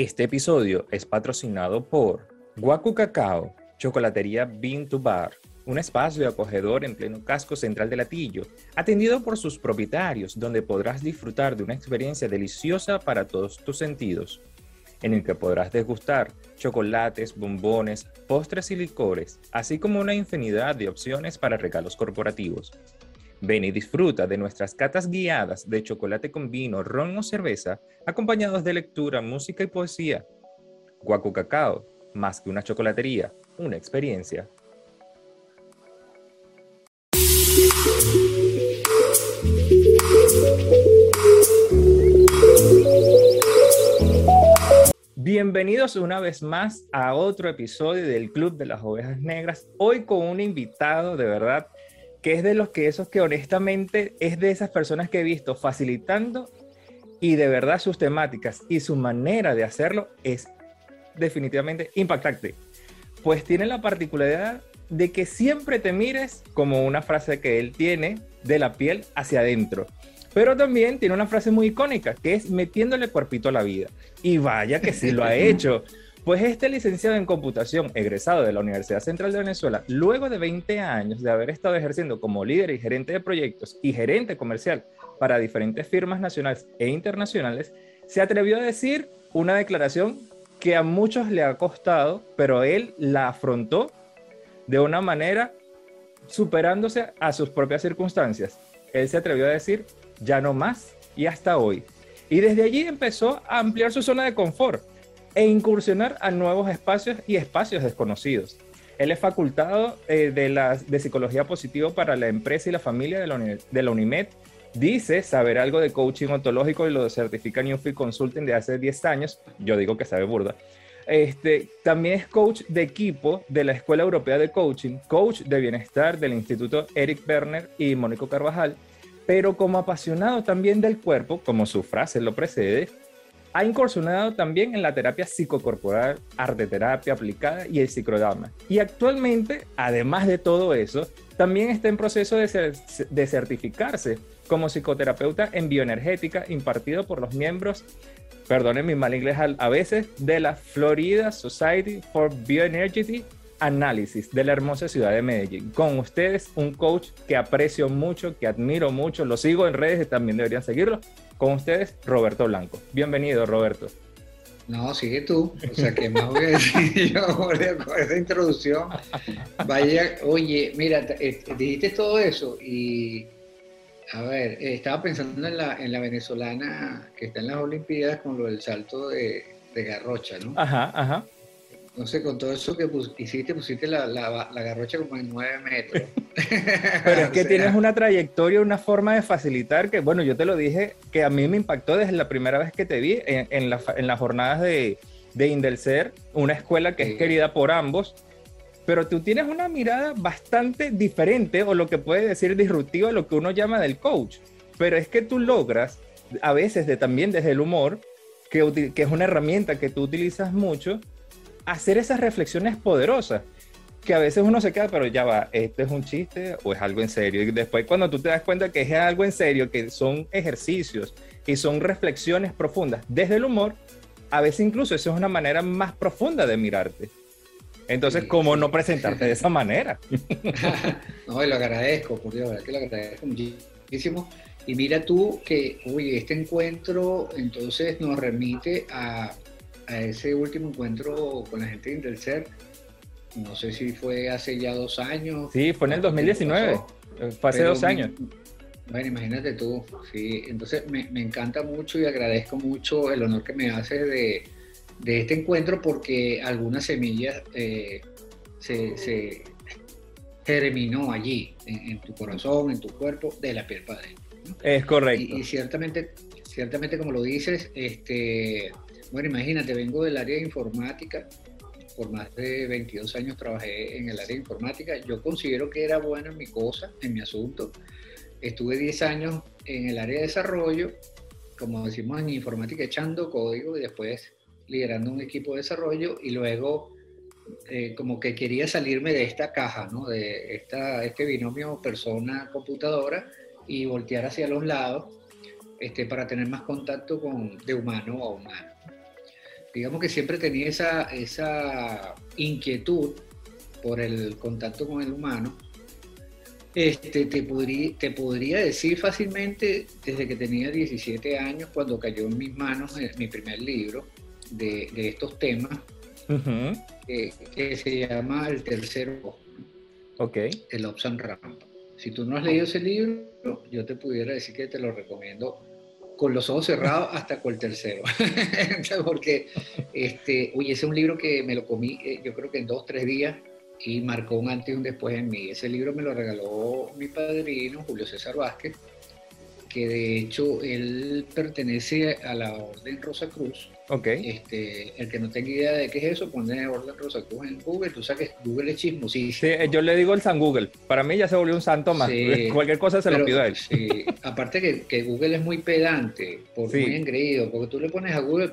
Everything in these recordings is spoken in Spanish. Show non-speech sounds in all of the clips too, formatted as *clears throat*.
Este episodio es patrocinado por Guacu Cacao, Chocolatería Bean to Bar, un espacio acogedor en pleno casco central de Latillo, atendido por sus propietarios, donde podrás disfrutar de una experiencia deliciosa para todos tus sentidos, en el que podrás degustar chocolates, bombones, postres y licores, así como una infinidad de opciones para regalos corporativos. Ven y disfruta de nuestras catas guiadas de chocolate con vino, ron o cerveza, acompañados de lectura, música y poesía. Guacu Cacao, más que una chocolatería, una experiencia. Bienvenidos una vez más a otro episodio del Club de las Ovejas Negras. Hoy con un invitado de verdad que es de los que esos que honestamente es de esas personas que he visto facilitando y de verdad sus temáticas y su manera de hacerlo es definitivamente impactante. Pues tiene la particularidad de que siempre te mires como una frase que él tiene de la piel hacia adentro. Pero también tiene una frase muy icónica que es metiéndole cuerpito a la vida. Y vaya que sí lo ha *laughs* hecho. Pues este licenciado en computación, egresado de la Universidad Central de Venezuela, luego de 20 años de haber estado ejerciendo como líder y gerente de proyectos y gerente comercial para diferentes firmas nacionales e internacionales, se atrevió a decir una declaración que a muchos le ha costado, pero él la afrontó de una manera superándose a sus propias circunstancias. Él se atrevió a decir, ya no más y hasta hoy. Y desde allí empezó a ampliar su zona de confort e incursionar a nuevos espacios y espacios desconocidos. Él es facultado eh, de, la, de Psicología Positiva para la empresa y la familia de la, de la UNIMED. Dice saber algo de coaching ontológico y lo certifica Newfield Consulting de hace 10 años. Yo digo que sabe burda. Este, también es coach de equipo de la Escuela Europea de Coaching, coach de bienestar del Instituto Eric Berner y Mónico Carvajal, pero como apasionado también del cuerpo, como su frase lo precede, ha incursionado también en la terapia psicocorporal, arte terapia aplicada y el psicodrama. Y actualmente, además de todo eso, también está en proceso de, de certificarse como psicoterapeuta en bioenergética impartido por los miembros, perdonen mi mal inglés a veces, de la Florida Society for Bioenergy Analysis de la hermosa ciudad de Medellín. Con ustedes, un coach que aprecio mucho, que admiro mucho, lo sigo en redes y también deberían seguirlo, con ustedes, Roberto Blanco. Bienvenido, Roberto. No, sigue tú. O sea, ¿qué más voy a decir yo *laughs* con esa introducción? Vaya, oye, mira, eh, dijiste todo eso y, a ver, estaba pensando en la, en la venezolana que está en las Olimpiadas con lo del salto de, de garrocha, ¿no? Ajá, ajá. No sé, con todo eso que hiciste, pusiste la, la, la, garrocha como en nueve metros. *laughs* Pero es que *laughs* tienes una trayectoria, una forma de facilitar que, bueno, yo te lo dije, que a mí me impactó desde la primera vez que te vi en, en, en las jornadas de, de Indelcer, una escuela que es querida por ambos, pero tú tienes una mirada bastante diferente o lo que puede decir disruptiva, lo que uno llama del coach. Pero es que tú logras, a veces de, también desde el humor, que, que es una herramienta que tú utilizas mucho, hacer esas reflexiones poderosas que a veces uno se queda, pero ya va, ¿este es un chiste o es algo en serio? Y después cuando tú te das cuenta que es algo en serio, que son ejercicios y son reflexiones profundas desde el humor, a veces incluso eso es una manera más profunda de mirarte. Entonces, ¿cómo no presentarte de esa manera? *laughs* no, y lo agradezco, por Dios, que lo agradezco muchísimo. Y mira tú que, uy, este encuentro entonces nos remite a a ese último encuentro con la gente de Intercer, no sé si fue hace ya dos años. Sí, fue en el 2019, fue hace dos años. Bueno, imagínate tú, sí. Entonces me, me, encanta mucho y agradezco mucho el honor que me hace de, de este encuentro porque algunas semillas eh, se, se, germinó allí, en, tu corazón, en tu cuerpo, de la piel padre. Es correcto. Y, y, ciertamente, ciertamente como lo dices, este, bueno, imagínate, vengo del área de informática, por más de 22 años trabajé en el área de informática, yo considero que era bueno en mi cosa, en mi asunto. Estuve 10 años en el área de desarrollo, como decimos en informática, echando código y después liderando un equipo de desarrollo y luego eh, como que quería salirme de esta caja, ¿no? de esta, este binomio persona-computadora y voltear hacia los lados este, para tener más contacto con, de humano a humano. Digamos que siempre tenía esa, esa inquietud por el contacto con el humano, este, te, podría, te podría decir fácilmente desde que tenía 17 años, cuando cayó en mis manos mi primer libro de, estos temas, que se llama El Tercero Ok. El Ops Ramp. Si tú no has leído ese libro, yo te pudiera decir que te lo recomiendo con los ojos cerrados hasta con el tercero. *laughs* Porque, este, oye, ese es un libro que me lo comí, eh, yo creo que en dos, tres días, y marcó un antes y un después en mí. Ese libro me lo regaló mi padrino, Julio César Vázquez, que de hecho él pertenece a la Orden Rosa Cruz. Ok. Este, el que no tenga idea de qué es eso, pone Orden Rosa Cruz en Google. Tú sabes que Google es chismosísimo. Sí, yo le digo el San Google. Para mí ya se volvió un santo más. *laughs* Cualquier cosa se lo pido a él. Sí. Aparte que, que, Google es muy pedante, por, muy engreído, porque tú le pones a Google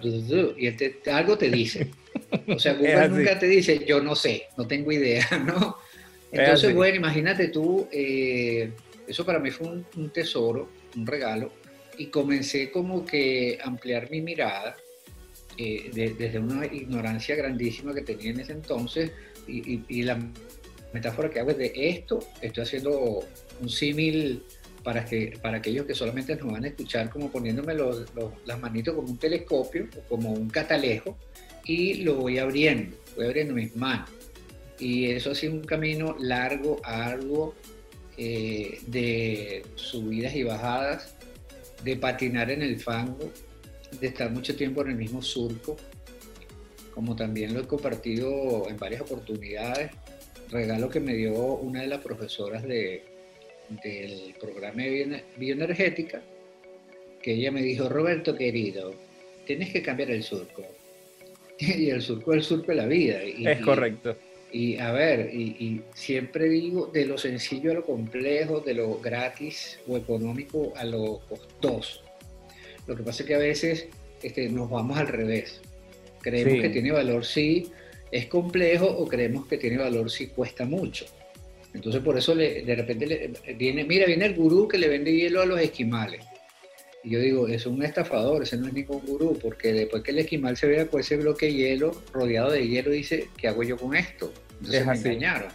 y él te, algo te dice. O sea, *laughs* Google nunca te dice, yo no sé, no tengo idea, *laughs* ¿no? Entonces, bueno, imagínate tú, eh, eso para mí fue un tesoro un regalo, y comencé como que a ampliar mi mirada eh, desde una ignorancia grandísima que tenía en ese entonces, y, la metáfora que hago es de esto, estoy haciendo un símil para, que, para aquellos que solamente nos van a escuchar como poniéndome las manitos como un telescopio o como un catalejo y lo voy abriendo, voy abriendo mis manos. Y eso ha sido un camino largo, arduo, eh, de subidas y bajadas, de patinar en el fango, de estar mucho tiempo en el mismo surco, como también lo he compartido en varias oportunidades. Regalo que me dio una de las profesoras de, del programa de bioenergética, que ella me dijo, Roberto querido, tienes que cambiar el surco. *laughs* Y el surco es el surco de la vida. Y, es correcto. Y a ver, y, siempre digo de lo sencillo a lo complejo, de lo gratis o económico a lo costoso. Lo que pasa es que a veces este, nos vamos al revés. Creemos que tiene valor si es complejo o creemos que tiene valor si cuesta mucho. Entonces por eso de repente le, viene, mira, viene el gurú que le vende hielo a los esquimales. Y yo digo, es un estafador, ese no es ningún gurú, porque después que el esquimal se vea con ese bloque de hielo, rodeado de hielo, dice, ¿qué hago yo con esto? Entonces me engañaron.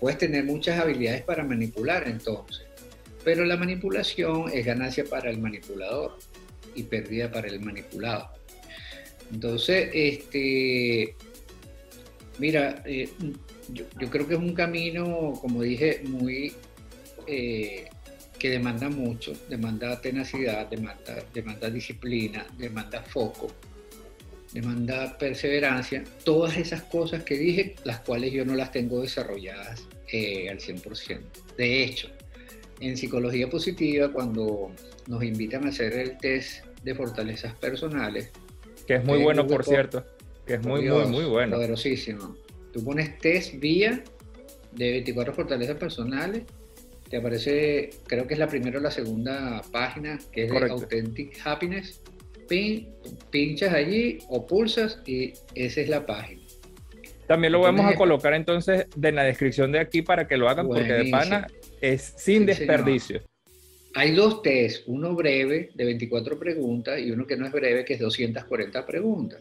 Puedes tener muchas habilidades para manipular entonces, pero la manipulación es ganancia para el manipulador y pérdida para el manipulado. Entonces, este, mira, eh, yo, creo que es un camino, como dije, muy eh, que demanda mucho, demanda tenacidad, demanda, demanda disciplina, demanda foco demanda perseverancia, todas esas cosas que dije, las cuales yo no las tengo desarrolladas eh, al 100%. De hecho, en psicología positiva, cuando nos invitan a hacer el test de fortalezas personales, que es muy bueno, por cierto, que es muy, muy, muy bueno. Poderosísimo. Tú pones test vía de 24 fortalezas personales, te aparece, creo que es la primera o la segunda página, que es de Authentic Happiness, pinchas allí o pulsas y esa es la página. También lo vamos a colocar entonces en la descripción de aquí para que lo hagan porque de pana es sin desperdicio. Hay dos test, uno breve de 24 preguntas y uno que no es breve que es 240 preguntas.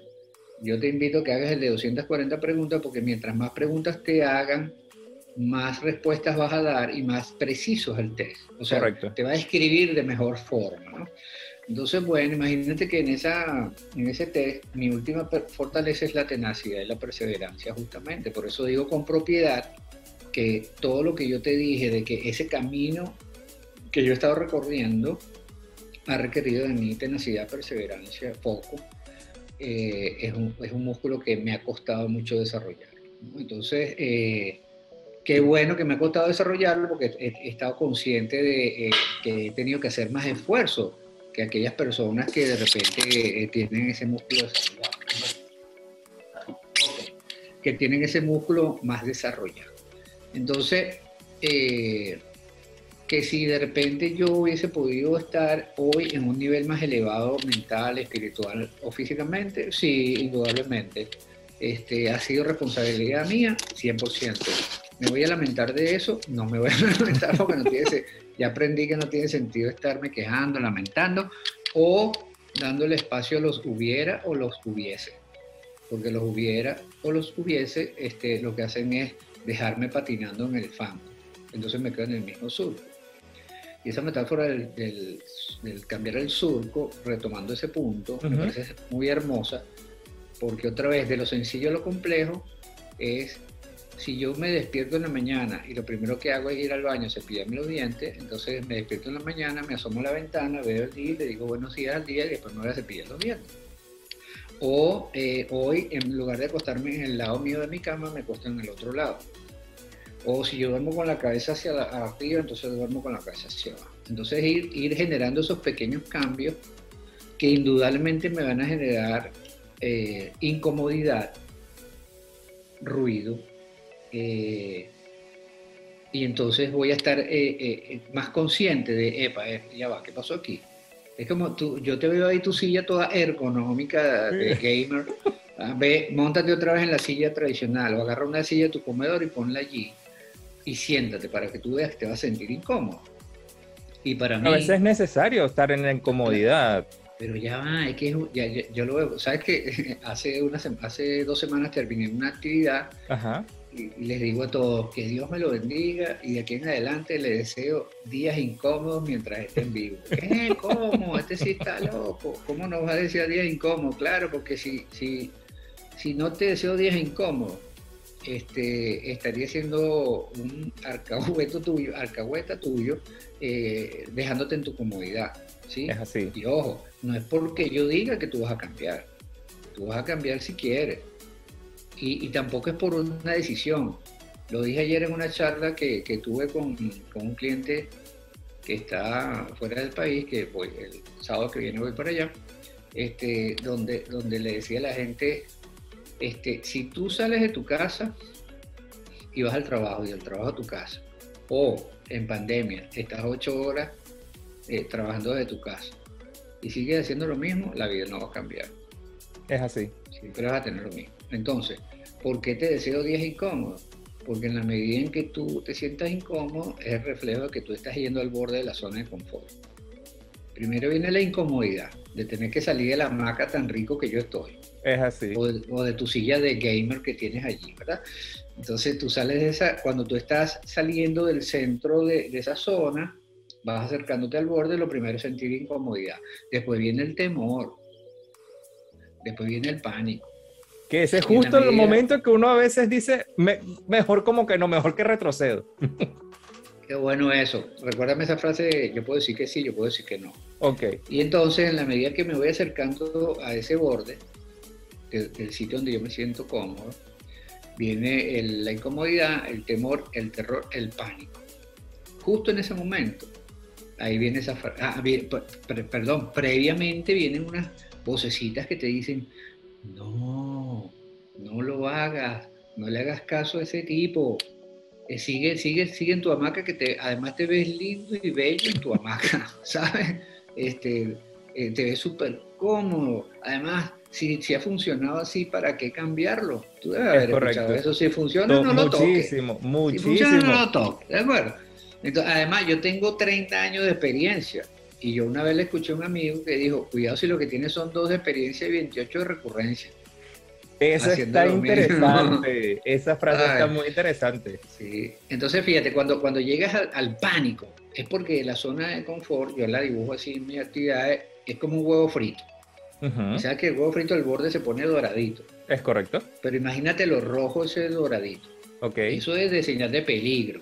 Yo te invito a que hagas el de 240 preguntas porque mientras más preguntas te hagan, más respuestas vas a dar y más preciso es el test. O sea, te va a escribir de mejor forma. ¿no? Entonces, bueno, imagínate que en, esa, en ese test mi última fortaleza es la tenacidad y la perseverancia, justamente. Por eso digo con propiedad que todo lo que yo te dije de que ese camino que yo he estado recorriendo ha requerido de mí tenacidad, perseverancia, poco. Eh, es, un, es, un, músculo que me ha costado mucho desarrollar. Entonces, eh, qué bueno que me ha costado desarrollarlo porque he, estado consciente de eh, que he tenido que hacer más esfuerzo que aquellas personas que de repente eh, tienen ese músculo que tienen ese músculo más desarrollado. Entonces, que si de repente yo hubiese podido estar hoy en un nivel más elevado mental, espiritual o físicamente, sí, indudablemente. Este, ha sido responsabilidad mía, 100%. ¿Me voy a lamentar de eso? No me voy a *laughs* lamentar porque no tiene, ya aprendí que no tiene sentido estarme quejando, lamentando o dándole espacio a los hubiera o los hubiese. porque los hubiera o los hubiese, este, lo que hacen es dejarme patinando en el fango. Entonces me quedo en el mismo surco. Y esa metáfora del, cambiar el surco, retomando ese punto, me parece muy hermosa, porque otra vez, de lo sencillo a lo complejo, es si yo me despierto en la mañana y lo primero que hago es ir al baño, cepillarme los dientes, entonces me despierto en la mañana, me asomo a la ventana, veo el día y le digo buenos días al día y después me voy a cepillar los dientes. O eh, hoy, en lugar de acostarme en el lado mío de mi cama, me acuesto en el otro lado. O si yo duermo con la cabeza hacia arriba, entonces duermo con la cabeza hacia abajo. Entonces ir, ir generando esos pequeños cambios que indudablemente me van a generar eh, incomodidad, ruido, eh, y entonces voy a estar más consciente de, epa, ya va, ¿qué pasó aquí? Es como tú, yo te veo ahí tu silla toda ergonómica de gamer. Ah, ve, montate otra vez en la silla tradicional o agarra una silla de tu comedor y ponla allí y siéntate para que tú veas que te vas a sentir incómodo. Y para mí... A veces es necesario estar en la incomodidad. Pero ya va, es que ya, yo lo veo. ¿Sabes que *laughs* hace, una, hace dos semanas terminé una actividad Ajá y les digo a todos que Dios me lo bendiga y de aquí en adelante les deseo días incómodos mientras estén vivos. ¿Qué? ¿Cómo? Este sí está loco. ¿Cómo nos va a decir días incómodos? Claro, porque si, si, si no te deseo días incómodos, este, estaría siendo un arcahueto tuyo, arcahueta tuyo, eh, dejándote en tu comodidad. ¿sí? Es así. Y ojo, no es porque yo diga que tú vas a cambiar. Tú vas a cambiar si quieres y, tampoco es por una decisión. Lo dije ayer en una charla que, que tuve con, con, un cliente que está fuera del país, que voy, el sábado que viene voy para allá, este, donde, donde le decía a la gente, este, si tú sales de tu casa y vas al trabajo y del trabajo a tu casa, o en pandemia estás ocho horas eh, trabajando desde tu casa y sigues haciendo lo mismo, la vida no va a cambiar. Es así. Siempre vas a tener lo mismo. Entonces, ¿por qué te deseo días incómodos? Porque en la medida en que tú te sientas incómodo, es el reflejo de que tú estás yendo al borde de la zona de confort. Primero viene la incomodidad de tener que salir de la hamaca tan rico que yo estoy. Es así. O de, tu silla de gamer que tienes allí, ¿verdad? Entonces tú sales de esa, cuando tú estás saliendo del centro de, de esa zona, vas acercándote al borde, lo primero es sentir incomodidad. Después viene el temor. Después viene el pánico que ese es justo el momento que uno a veces dice, mejor como que no, mejor que retrocedo. *laughs* Qué bueno eso. Recuérdame esa frase, yo puedo decir que sí, yo puedo decir que no. Ok. Y entonces, en la medida que me voy acercando a ese borde, del, sitio donde yo me siento cómodo, viene la incomodidad, el temor, el terror, el pánico. Justo en ese momento, ahí viene esa ah, perdón, previamente vienen unas vocecitas que te dicen, no, no lo hagas, no le hagas caso a ese tipo. Eh, sigue, sigue, sigue en tu hamaca que te, además te ves lindo y bello en tu hamaca, *laughs* ¿sabes? Este, eh, te ves súper cómodo. Además, si, si, ha funcionado así, ¿para qué cambiarlo? Tú debes haber escuchado eso. Si funciona, no, lo toques. Muchísimo, muchísimo. Si funciona, no lo toques, ¿de acuerdo? Entonces, además, yo tengo 30 años de experiencia. Y yo una vez le escuché a un amigo que dijo, cuidado si lo que tiene son dos de experiencia y 28 de recurrencia. Eso está interesante. *laughs* Esa frase está muy interesante. Sí. Entonces, fíjate, cuando, cuando llegas al, pánico, es porque la zona de confort, yo la dibujo así en mi actividad, es como un huevo frito. O sea que el huevo frito, el borde se pone doradito. Es correcto. Pero imagínate lo rojo ese doradito. Ok. Eso es de señal de peligro.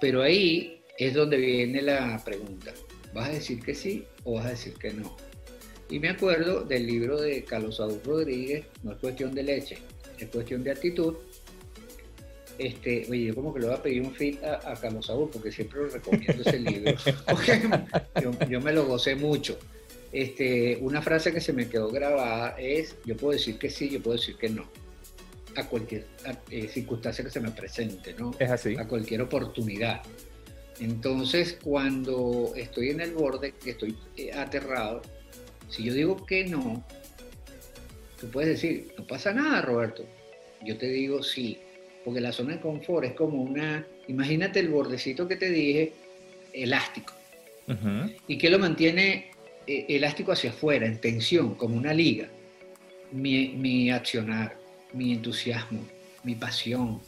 Pero ahí es donde viene la pregunta. ¿Vas a decir que sí o vas a decir que no? Y me acuerdo del libro de Carlos Saúl Rodríguez, no es cuestión de leche, es cuestión de actitud. Este, oye, yo como que le voy a pedir un fit a, Carlos Saúl porque siempre lo recomiendo ese libro. *laughs* *laughs* yo, me lo gocé mucho. Este, una frase que se me quedó grabada es, yo puedo decir que sí, yo puedo decir que no. A cualquier eh, circunstancia que se me presente, ¿no? Es así. A cualquier oportunidad. Entonces, cuando estoy en el borde, que estoy eh, aterrado, si yo digo que no, tú puedes decir, no pasa nada, Roberto. Yo te digo sí, porque la zona de confort es como una, imagínate el bordecito que te dije, elástico, y que lo mantiene elástico hacia afuera, en tensión, como una liga. mi, accionar, mi entusiasmo, mi pasión,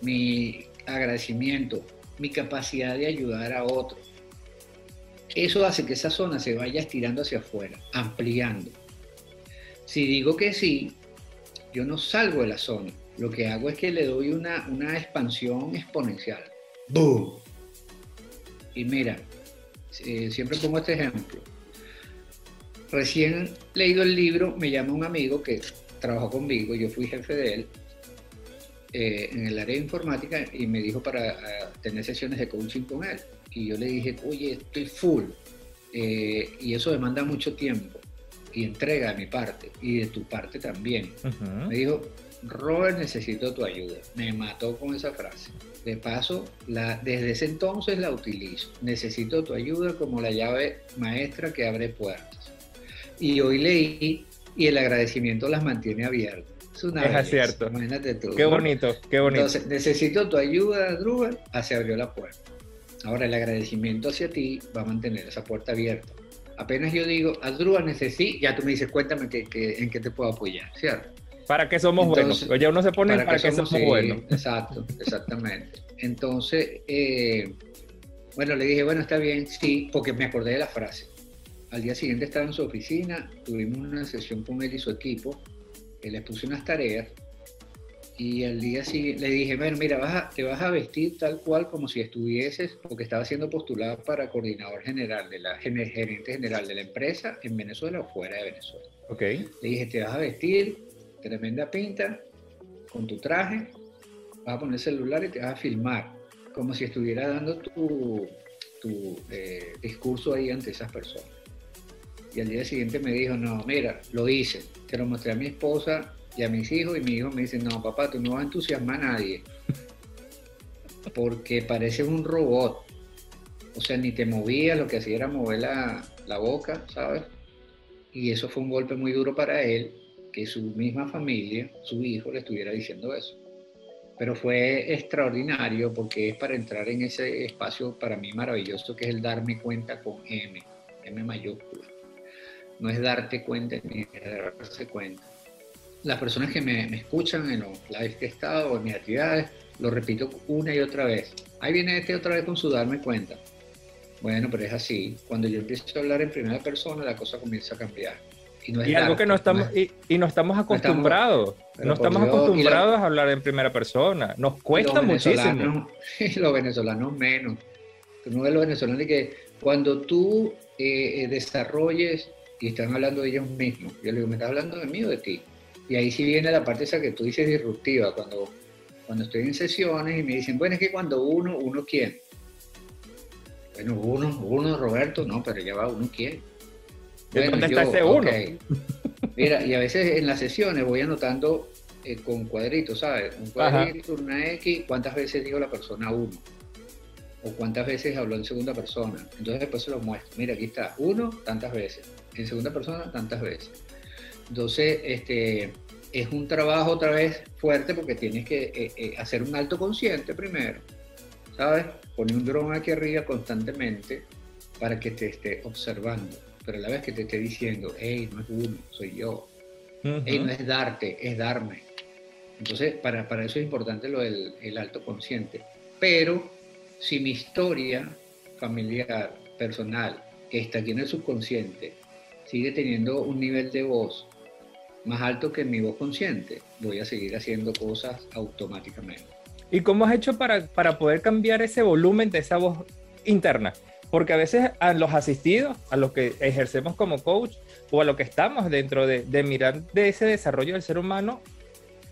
mi agradecimiento, mi capacidad de ayudar a otros. Eso hace que esa zona se vaya estirando hacia afuera, ampliando. Si digo que sí, yo no salgo de la zona. Lo que hago es que le doy una, una expansión exponencial. ¡Boom! Y mira, eh, siempre pongo este ejemplo. Recién leído el libro, me llama un amigo que trabajó conmigo, yo fui jefe de él eh, en el área de informática y me dijo para eh, tener sesiones de coaching con él. Y yo le dije, oye, estoy full y eso demanda mucho tiempo y entrega de mi parte y de tu parte también. Me dijo, Robert, necesito tu ayuda. Me mató con esa frase. De paso, la, desde ese entonces la utilizo. Necesito tu ayuda como la llave maestra que abre puertas. Y hoy leí y el agradecimiento las mantiene abiertas. Es una es cierto. Imagínate tú. Qué bonito, qué bonito. Entonces, necesito tu ayuda, Druga. Ah, se abrió la puerta. Ahora, el agradecimiento hacia ti va a mantener esa puerta abierta. Apenas yo digo, Adrúa necesito, ya tú me dices, cuéntame que, en qué te puedo apoyar, ¿cierto? ¿Para qué somos buenos? Oye, uno se pone para, qué somos, buenos. Exacto, exactamente. Entonces, eh, bueno, le dije, bueno, está bien, sí, porque me acordé de la frase. Al día siguiente estaba en su oficina, tuvimos una sesión con él y su equipo, él les puse unas tareas y al día siguiente le dije, bueno, mira, vas te vas a vestir tal cual como si estuvieses, porque estaba siendo postulado para coordinador general, de la gerente general de la empresa en Venezuela o fuera de Venezuela. Ok. Le dije, te vas a vestir, tremenda pinta, con tu traje, vas a poner el celular y te vas a filmar, como si estuviera dando tu, tu eh, discurso ahí ante esas personas. Y al día siguiente me dijo, no, mira, lo hice, te lo mostré a mi esposa y a mis hijos y mi hijo me dice, no, papá, tú no vas a entusiasmar a nadie. *laughs* Porque pareces un robot. O sea, ni te movías, lo que hacía era mover la, la boca, ¿sabes? Y eso fue un golpe muy duro para él, que su misma familia, su hijo, le estuviera diciendo eso. Pero fue extraordinario porque es para entrar en ese espacio para mí maravilloso que es el darme cuenta con M, M mayúscula. No es darte cuenta ni darse cuenta las personas que me, escuchan en los lives que he estado o en mis actividades, lo repito una y otra vez. Ahí viene este otra vez con su darme cuenta. Bueno, pero es así. Cuando yo empiezo a hablar en primera persona, la cosa comienza a cambiar. Y, no es algo que no estamos, y, no estamos acostumbrados. No estamos, acostumbrados a hablar en primera persona. Nos cuesta muchísimo. *laughs* los venezolanos menos. Uno de los venezolanos que cuando tú eh, eh, desarrolles, y están hablando de ellos mismos, yo le digo, ¿me estás hablando de mí o de ti? Y ahí sí viene la parte esa que tú dices disruptiva, cuando, cuando estoy en sesiones y me dicen, bueno, es que cuando uno, ¿uno quién? Bueno, uno, uno, Roberto, no, pero ya va, ¿uno quién? ¿Dónde está ese uno? Mira, y a veces en las sesiones voy anotando eh, con cuadritos, ¿sabes? Un cuadrito, una X, cuántas veces digo la persona uno. O cuántas veces habló en segunda persona. Entonces después se lo muestro. Mira, aquí está, uno, tantas veces. En segunda persona, tantas veces. Entonces, este, es un trabajo otra vez fuerte porque tienes que eh, eh, hacer un alto consciente primero, ¿sabes? Poner un dron aquí arriba constantemente para que te esté observando, pero a la vez que te esté diciendo, hey, no es uno, soy yo. Hey, no es darte, es darme. Entonces, para, para eso es importante lo del el alto consciente. Pero si mi historia familiar, personal, que está aquí en el subconsciente, sigue teniendo un nivel de voz más alto que mi voz consciente, voy a seguir haciendo cosas automáticamente. ¿Y cómo has hecho para, para poder cambiar ese volumen de esa voz interna? Porque a veces a los asistidos, a los que ejercemos como coach o a los que estamos dentro de, mirar de ese desarrollo del ser humano,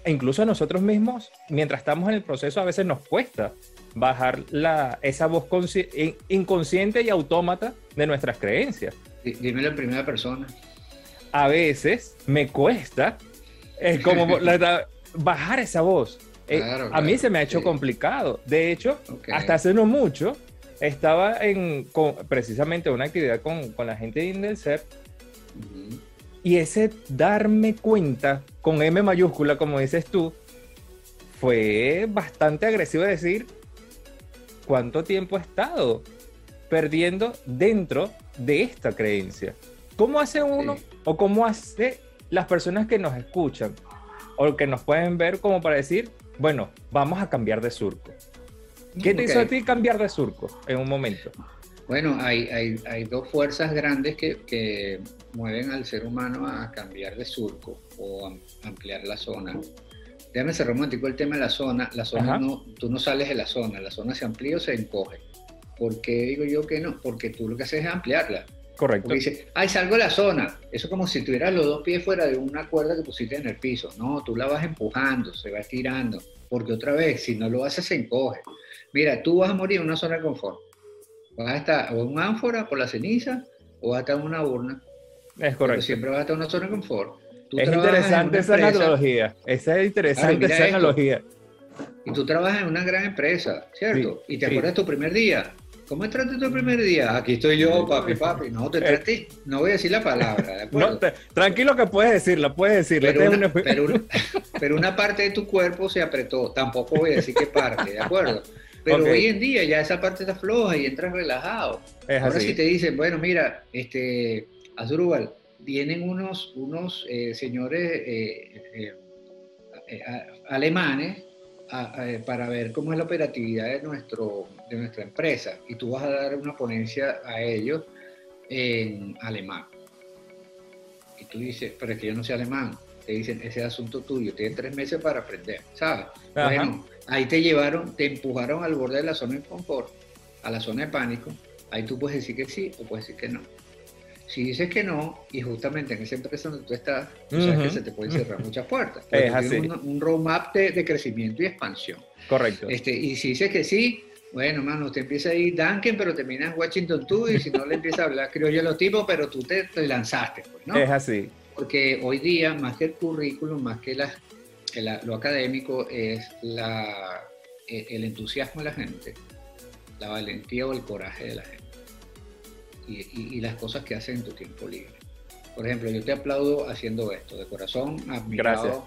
e incluso a nosotros mismos, mientras estamos en el proceso, a veces nos cuesta bajar la, esa voz inconsciente y autómata de nuestras creencias. Dímelo en primera persona. A veces me cuesta es como bajar esa voz. Eh, a mí se me ha hecho complicado. De hecho, hasta hace no mucho, estaba en precisamente una actividad con, la gente de Indelser y ese darme cuenta con M mayúscula, como dices tú, fue bastante agresivo decir cuánto tiempo he estado perdiendo dentro de esta creencia. ¿Cómo hace uno o cómo hace las personas que nos escuchan o que nos pueden ver como para decir, bueno, vamos a cambiar de surco. ¿Qué te hizo a ti cambiar de surco en un momento? Bueno, hay, hay, hay dos fuerzas grandes que, que, mueven al ser humano a cambiar de surco o a ampliar la zona. Déjame ser romántico el tema de la zona. La zona no, tú no sales de la zona, la zona se amplía o se encoge. ¿Por qué digo yo que no? Porque tú lo que haces es ampliarla. Correcto. Porque dice, ay, salgo de la zona. Eso es como si tuvieras los dos pies fuera de una cuerda que pusiste en el piso. No, tú la vas empujando, se va estirando. Porque otra vez, si no lo haces, se encoge. Mira, tú vas a morir en una zona de confort. Vas a estar o en un ánfora por la ceniza o vas a estar en una urna. Es correcto. siempre vas a estar en una zona de confort. es interesante esa analogía. Esa es interesante esa analogía. Y tú trabajas en una gran empresa, ¿cierto? y te acuerdas tu primer día. ¿Cómo entraste tu primer día? Aquí estoy yo, papi, papi. No, te traté, no voy a decir la palabra, *laughs* ¿de acuerdo? tranquilo que puedes decirla, puedes decirla. Pero una, *laughs* pero, una, parte de tu cuerpo se apretó. Tampoco voy a decir qué parte, ¿de acuerdo? Pero hoy en día ya esa parte está floja y entras relajado. Ahora si te dicen, bueno, mira, este, Azrubal, vienen unos, unos eh, señores eh, eh, alemanes para ver cómo es la operatividad de, nuestro, de nuestra empresa y tú vas a dar una ponencia a ellos en alemán. Y tú dices, pero es que yo no sé alemán. Te dicen, ese es asunto tuyo, tienes tres meses para aprender, ¿sabes? Bueno, ahí te llevaron, te empujaron al borde de la zona de confort, a la zona de pánico. Ahí tú puedes decir que sí o puedes decir que no. Si dices que no, y justamente en esa empresa donde tú estás, tú sabes que se te pueden cerrar *laughs* muchas puertas. Es así. Un, un, roadmap de, crecimiento y expansión. Correcto. Este, y si dices que sí, bueno, mano, usted empieza a ir Duncan, pero terminas en Washington tú, y si no le empieza a hablar criollo a los tipos, pero tú te, lanzaste, pues, ¿no? Es así. Porque hoy día, más que el currículum, más que la, lo académico, es la, e, el entusiasmo de la gente, la valentía o el coraje de la gente y, las cosas que haces en tu tiempo libre. Por ejemplo, yo te aplaudo haciendo esto, de corazón, admirado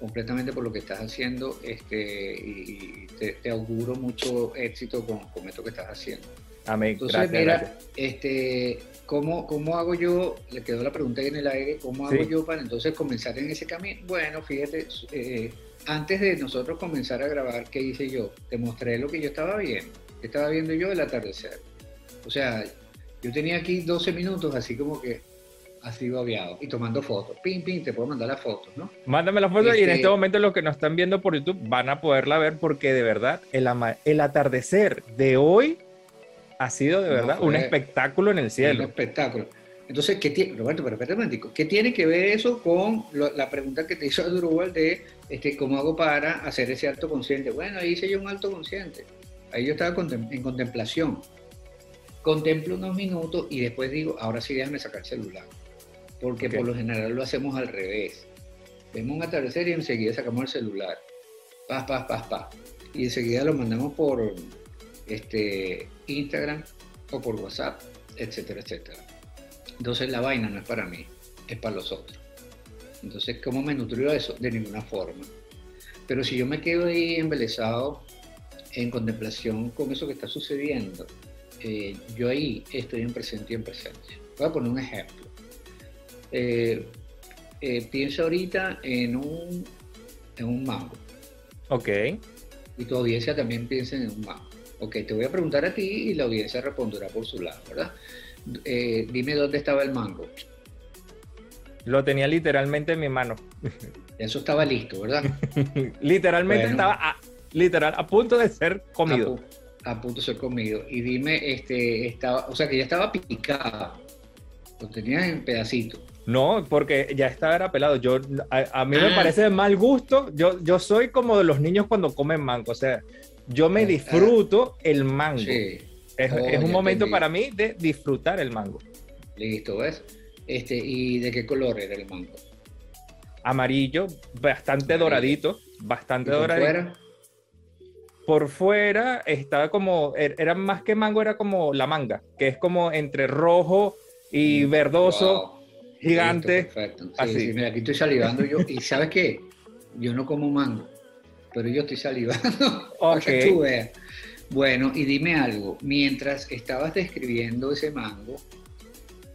completamente por lo que estás haciendo este, y, te, auguro mucho éxito con, con, esto que estás haciendo. Amén. Entonces, mira, Este, ¿cómo, ¿cómo hago yo? Le quedó la pregunta ahí en el aire, ¿cómo hago yo para entonces comenzar en ese camino? Bueno, fíjate, eh, antes de nosotros comenzar a grabar, ¿qué hice yo? Te mostré lo que yo estaba viendo. ¿Qué estaba viendo yo? El atardecer. O sea, yo tenía aquí 12 minutos, así como que así babeado y tomando fotos. Pim, pim, te puedo mandar las fotos, ¿no? Mándame las fotos y en este, este momento los que nos están viendo por YouTube van a poderla ver porque de verdad el, el atardecer de hoy ha sido de verdad un espectáculo en el cielo. Un espectáculo. Entonces, ¿qué tiene, Roberto, pero espérate ¿qué tiene que ver eso con la pregunta que te hizo Drubal de este, cómo hago para hacer ese alto consciente? Bueno, ahí hice yo un alto consciente. Ahí yo estaba en contemplación contemplo unos minutos y después digo, ahora sí déjame sacar el celular. Porque por lo general lo hacemos al revés. Vemos un atardecer y enseguida sacamos el celular. Paz, paz, paz, paz. Y enseguida lo mandamos por este, Instagram o por WhatsApp, etcétera, etcétera. Entonces la vaina no es para mí, es para los otros. Entonces, ¿cómo me nutrió eso? De ninguna forma. Pero si yo me quedo ahí embelesado en contemplación con eso que está sucediendo, eh, yo ahí estoy en presente y en presencia. Voy a poner un ejemplo. Eh, eh, piensa ahorita en un, en un mango. Ok. Y tu audiencia también piensa en un mango. Ok, te voy a preguntar a ti y la audiencia responderá por su lado, ¿verdad? dime dónde estaba el mango. Lo tenía literalmente en mi mano. Eso estaba listo, ¿verdad? *laughs* literalmente estaba a, literal, a punto de ser comido a punto de ser comido. Y dime, este, estaba, o sea que ya estaba picado, lo tenías en pedacitos. No, porque ya estaba era pelado. Yo, a, mí me ah. parece de mal gusto. Yo, yo soy como de los niños cuando comen mango. O sea, yo me ah, disfruto el mango. Sí. Es, oh, un momento para mí de disfrutar el mango. Listo, ¿ves? Este, ¿Y de qué color era el mango? Amarillo, bastante doradito. Bastante doradito por fuera estaba como, er, era más que mango, era como la manga, que es como entre rojo y mm, verdoso, gigante. perfecto. así. mira, aquí estoy salivando yo. Y ¿sabes qué? Yo no como mango, pero yo estoy salivando. *laughs* Ok. tú veas. Bueno, y dime algo, mientras estabas describiendo ese mango,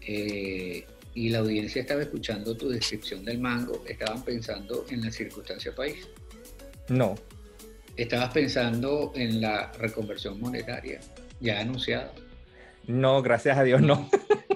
eh, y la audiencia estaba escuchando tu descripción del mango, estaban pensando en la circunstancia país. No. Estabas pensando en la reconversión monetaria ya anunciada. No, gracias a Dios no. *laughs*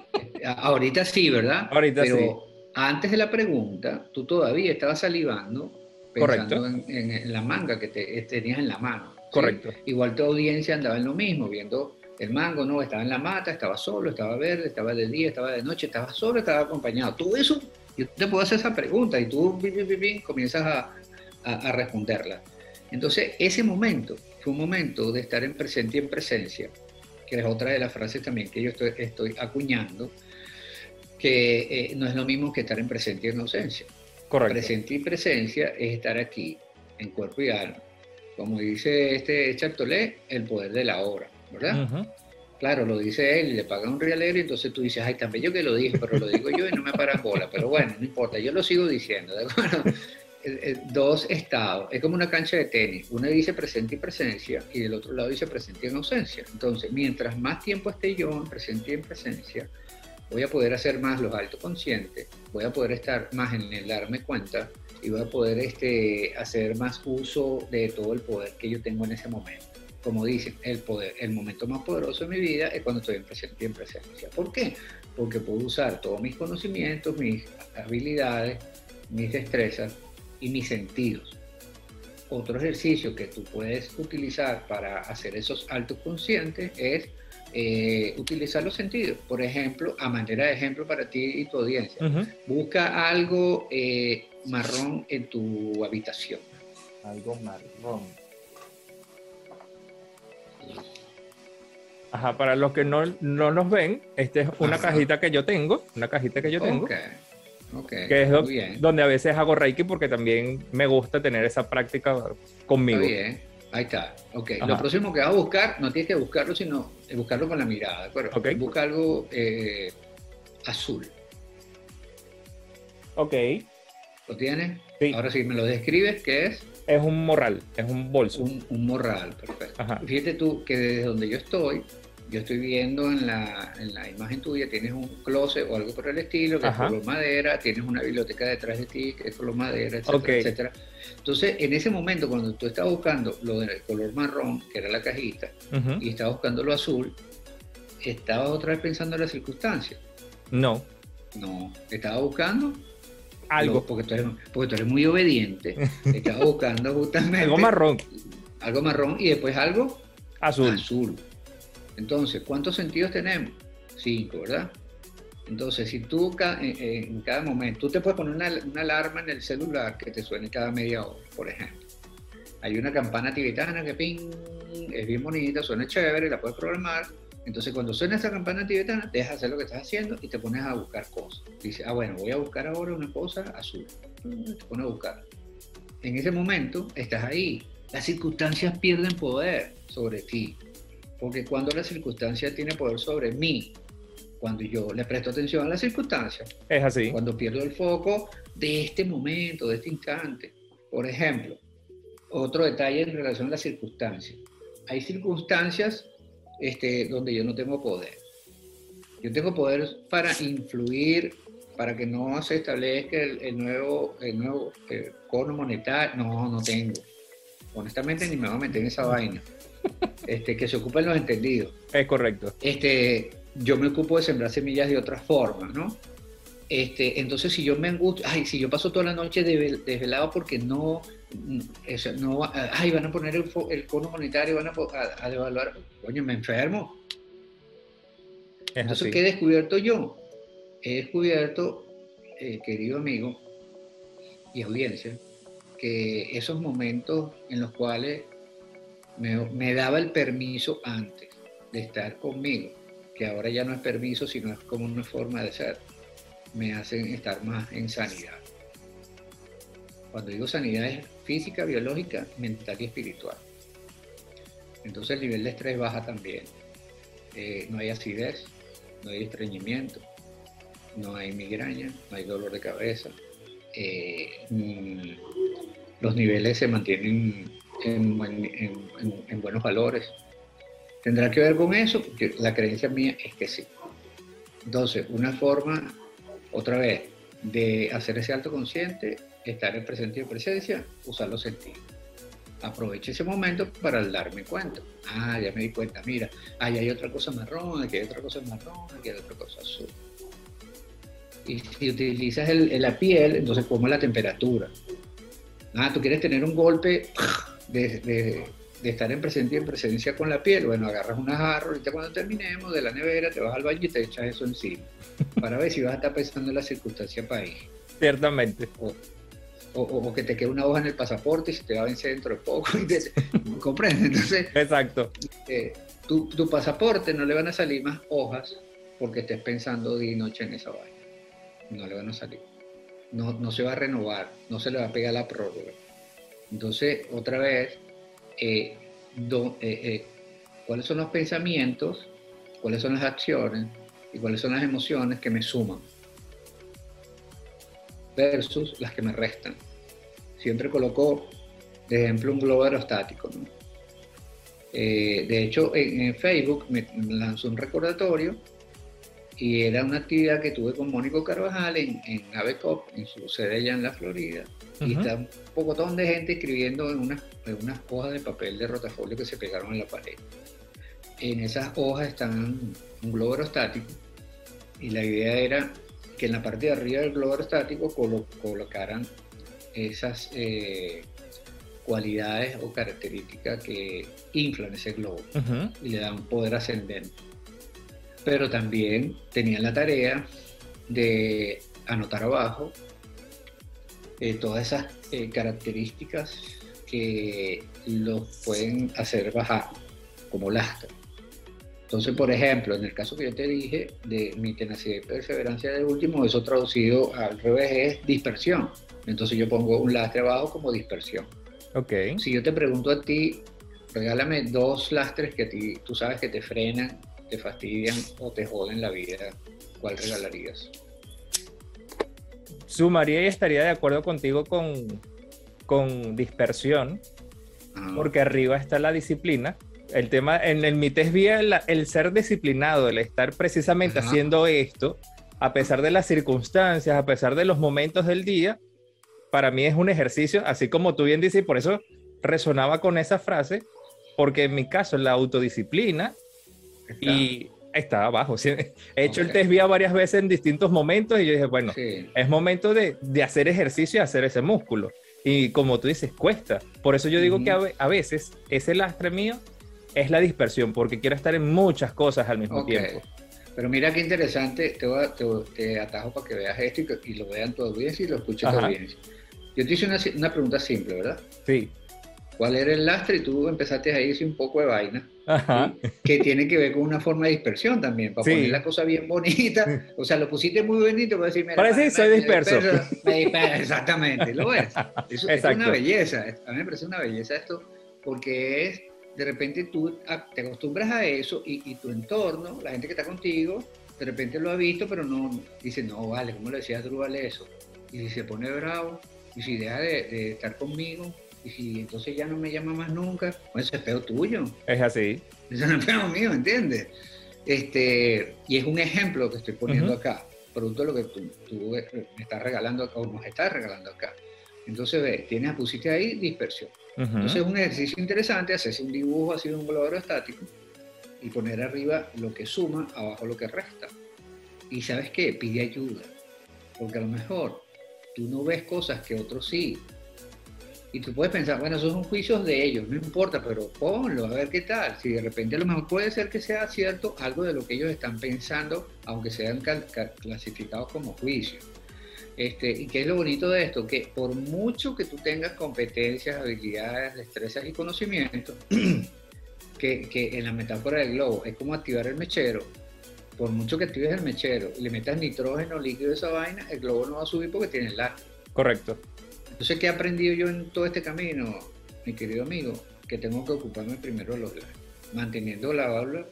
Ahorita sí, ¿verdad? Ahorita Pero sí. antes de la pregunta, tú todavía estabas salivando pensando Correcto. En, en la manga que te, tenías en la mano. ¿sí? Correcto. Igual tu audiencia andaba en lo mismo, viendo el mango, no, estaba en la mata, estaba solo, estaba verde, estaba de día, estaba de noche, estaba solo, estaba acompañado. Todo eso, yo te puedo hacer esa pregunta y tú pim, pim, pim, comienzas a, a, a responderla. Entonces, ese momento fue un momento de estar en presente y en presencia, que es otra de las frases también que yo estoy, estoy acuñando, que eh, no es lo mismo que estar en presente y en ausencia. Correcto. Presente y presencia es estar aquí, en cuerpo y alma. Como dice este Chartolé, el poder de la obra, ¿verdad? Claro, lo dice él y le pagan un realero y entonces tú dices, ay, tan bello que lo dije, pero lo digo yo y no me paran bola. Pero bueno, no importa, yo lo sigo diciendo, ¿de acuerdo? *laughs* Dos estados, es como una cancha de tenis. Uno dice presente y presencia y del otro lado dice presente y en ausencia. Entonces, mientras más tiempo esté yo en presente y en presencia, voy a poder hacer más los altos conscientes, voy a poder estar más en el darme cuenta y voy a poder este, hacer más uso de todo el poder que yo tengo en ese momento. Como dicen, el poder, el momento más poderoso de mi vida es cuando estoy en presente y en presencia. ¿Por qué? Porque puedo usar todos mis conocimientos, mis habilidades, mis destrezas y mis sentidos. Otro ejercicio que tú puedes utilizar para hacer esos altos conscientes es eh, utilizar los sentidos. Por ejemplo, a manera de ejemplo para ti y tu audiencia, busca algo eh, marrón en tu habitación. Algo marrón. Ajá, para los que no, no nos ven, esta es una Ajá. cajita que yo tengo, una cajita que yo tengo, Ok, ok, que es do- bien. donde a veces hago Reiki porque también me gusta tener esa práctica conmigo. Está bien, ahí está. Ok, Ajá. lo próximo que vas a buscar, no tienes que buscarlo, sino buscarlo con la mirada, ¿de acuerdo? Ok. Busca algo eh, azul. Ok, ¿Lo tienes? Sí. Ahora sí, me lo describes, ¿qué es? es un morral, es un bolso. Un, un morral, perfecto. Ajá. Fíjate tú que desde donde yo estoy, yo estoy viendo en la, en la imagen tuya, tienes un closet o algo por el estilo, que Ajá. es color madera, tienes una biblioteca detrás de ti, que es color madera, etcétera, etcétera. Entonces, en ese momento, cuando tú estabas buscando lo del color marrón, que era la cajita, y estabas buscando lo azul, estabas otra vez pensando en las circunstancias. No, No, estabas buscando algo, lo- porque, tú eres, porque tú eres muy obediente. *laughs* estabas buscando justamente algo marrón, algo marrón y después algo azul. azul. Entonces, ¿cuántos sentidos tenemos? Cinco, ¿verdad? Entonces, si tú ca- en, en cada momento, tú te puedes poner una, una alarma en el celular que te suene cada media hora, por ejemplo. Hay una campana tibetana que ping, es bien bonita, suena chévere, la puedes programar. Entonces, cuando suena esa campana tibetana, dejas de hacer lo que estás haciendo y te pones a buscar cosas. Dices, ah, bueno, voy a buscar ahora una cosa azul. Mm, Te pones a buscar. En ese momento, estás ahí. Las circunstancias pierden poder sobre ti. Porque cuando la circunstancia tiene poder sobre mí, cuando yo le presto atención a las circunstancias, Es así. cuando pierdo el foco de este momento, de este instante. Por ejemplo, otro detalle en relación a las circunstancias. Hay circunstancias este, donde yo no tengo poder. Yo tengo poder para influir, para que no se establezca el, el nuevo, el nuevo eh, cono monetario. No, no tengo. Honestamente, ni me voy a meter en esa vaina. *laughs* Este, que se ocupen los entendidos Es correcto. este, yo me ocupo de sembrar semillas de otra forma, ¿no? Este, entonces, si yo me angustio, ay, si yo paso toda la noche desvel- desvelado porque no, no, ay, van a poner el, cono monetario, van a, a, a devaluar, coño, me enfermo. Es Entonces, así. ¿qué he descubierto yo? He descubierto, eh, querido amigo y audiencia, que esos momentos en los cuales me, me daba el permiso antes de estar conmigo, que ahora ya no es permiso, sino es como una forma de ser, me hacen estar más en sanidad. Cuando digo sanidad es física, biológica, mental y espiritual. Entonces el nivel de estrés baja también. Eh, no hay acidez, no hay estreñimiento, no hay migraña, no hay dolor de cabeza. eh, mm, los niveles se mantienen en, buen- en- en- en buenos valores. ¿Tendrá que ver con eso? Porque la creencia mía es que sí. Entonces, una forma otra vez, de hacer ese alto consciente, estar en presente y en presencia, usar los sentidos. Aprovecho ese momento para darme cuenta. Ah, ya me di cuenta, mira, ahí hay otra cosa marrón, aquí hay otra cosa marrón, aquí hay otra cosa azul. Y si utilizas la piel, entonces como la temperatura. Ah, tú quieres tener un golpe de, de, estar en presente y en presencia con la piel. Bueno, agarras una jarra, ahorita cuando terminemos de la nevera, te vas al baño y te echas eso encima. Para ver si vas a estar pensando en la circunstancia país. Ciertamente. O, o, o, que te quede una hoja en el pasaporte y se te va a vencer dentro de poco. *laughs* Y te, ¿Comprendes? Entonces, Exacto. Eh, tu, tu, pasaporte no le van a salir más hojas porque estés pensando día y noche en esa vaina. No le van a salir. No, no se va a renovar, no se le va a pegar la prórroga. Entonces, otra vez, eh, do, eh, eh, ¿cuáles son los pensamientos? ¿Cuáles son las acciones? ¿Y cuáles son las emociones que me suman? versus las que me restan. Siempre coloco de ejemplo un globo aerostático. ¿no? Eh, de hecho, en, en Facebook me, lanzó un recordatorio y era una actividad que tuve con Mónico Carvajal en, en Avecop, en su sede allá en la Florida. Uh -huh. Y está un pocotón de gente escribiendo en unas, en unas hojas de papel de rotafolio que se pegaron en la pared. En esas hojas están un globo aerostático y la idea era que en la parte de arriba del globo aerostático colo colocaran esas eh, cualidades o características que inflan ese globo uh -huh. y le dan poder ascendente. Pero también tenían la tarea de anotar abajo eh, todas esas eh, características que los pueden hacer bajar como lastre. Entonces, por ejemplo, en el caso que yo te dije de mi tenacidad y perseverancia del último, eso traducido al revés es dispersión. Entonces yo pongo un lastre abajo como dispersión. Ok. Si yo te pregunto a ti, regálame dos lastres que a ti, tú sabes que te frenan, te fastidian o te joden la vida, ¿cuál regalarías? Sumaría y estaría de acuerdo contigo con, con dispersión, porque arriba está la disciplina el tema en el MITES vía el, el, ser disciplinado, el estar precisamente Ajá. haciendo esto, a pesar de las circunstancias, a pesar de los momentos del día, para mí es un ejercicio, así como tú bien dices, y por eso resonaba con esa frase, porque en mi caso la autodisciplina Está. y estaba abajo. He hecho okay. el test vía varias veces en distintos momentos y yo dije, bueno, sí. es momento de, de, hacer ejercicio y hacer ese músculo. Y como tú dices, cuesta. Por eso yo digo que a, a veces ese lastre mío es la dispersión, porque quiero estar en muchas cosas al mismo okay. tiempo. Pero mira qué interesante, te, voy a, te, te, atajo para que veas esto y, que, y lo vean tu audiencia y lo escuche tu audiencia. Yo te hice una, una, pregunta simple, ¿verdad? Sí. ¿Cuál era el lastre? Y tú empezaste a irse un poco de vaina, que tiene que ver con una forma de dispersión también, para sí. poner la cosa bien bonita. O sea, lo pusiste muy bonito para decir, mira, Parece que soy disperso. *laughs* Me disperso. Exactamente, lo es. Eso, es una belleza. A mí me parece una belleza esto, porque es de repente tú te acostumbras a eso y, y, tu entorno, la gente que está contigo, de repente lo ha visto, pero no dice, no, vale, ¿cómo le decías Drúbal eso? Y si se pone bravo, y si deja de, de, estar conmigo, y si entonces ya no me llama más nunca, pues eso es peor tuyo. Es así. Eso no es peor mío, ¿entiendes? Este, y es un ejemplo que estoy poniendo uh -huh. acá, producto de lo que tú, tú, me estás regalando acá, o nos estás regalando acá. Entonces, ve, tienes, pusiste ahí dispersión. Uh -huh. Entonces es un ejercicio interesante, hacerse un dibujo así de un globo estático y poner arriba lo que suma, abajo lo que resta. Y sabes qué, pide ayuda, porque a lo mejor tú no ves cosas que otros sí. Y tú puedes pensar, bueno, esos son juicios de ellos, no importa, pero ponlo, a ver qué tal. Si de repente a lo mejor puede ser que sea cierto algo de lo que ellos están pensando, aunque sean clasificados como juicios. Este, ¿Y qué es lo bonito de esto? Que por mucho que tú tengas competencias, habilidades, destrezas y conocimientos, *clears throat* que, que, en la metáfora del globo es como activar el mechero, por mucho que actives el mechero y le metas nitrógeno líquido a esa vaina, el globo no va a subir porque tiene el. Correcto. Entonces, ¿qué he aprendido yo en todo este camino, mi querido amigo? Que tengo que ocuparme primero de los lastres, manteniendo la válvula,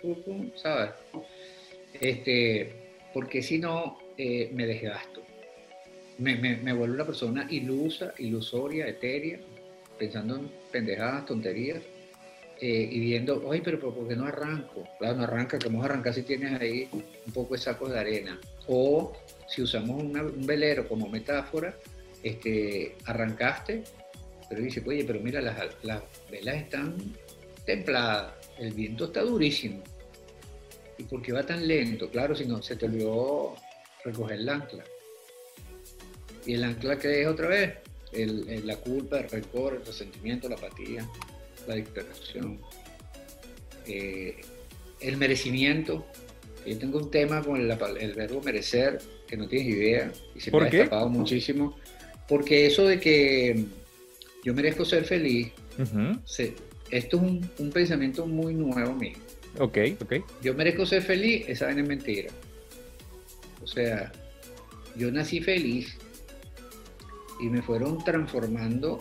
¿sabes? Este, porque si no, eh, me desgasto me, me, me vuelvo una persona ilusa, ilusoria, etérea, pensando en pendejadas, tonterías, eh, y viendo, oye, pero ¿por qué no arranco? Claro, no arranca, que vamos a arrancar si tienes ahí un poco de sacos de arena. O si usamos un velero como metáfora, este, arrancaste, pero dice, oye, pero mira, las, las velas están templadas, el viento está durísimo. ¿Y por qué va tan lento? Claro, si no, se te olvidó recoger el ancla. ¿Y el ancla qué es otra vez? El, la culpa, el rencor, el resentimiento, la apatía, la dispersión, eh, el merecimiento. Yo tengo un tema con el, el, verbo merecer que no tienes idea y se me ha escapado muchísimo. Porque eso de que yo merezco ser feliz, esto es un, un, pensamiento muy nuevo mío. Ok, ok. Yo merezco ser feliz, esa es mentira. O sea, yo nací feliz y me fueron transformando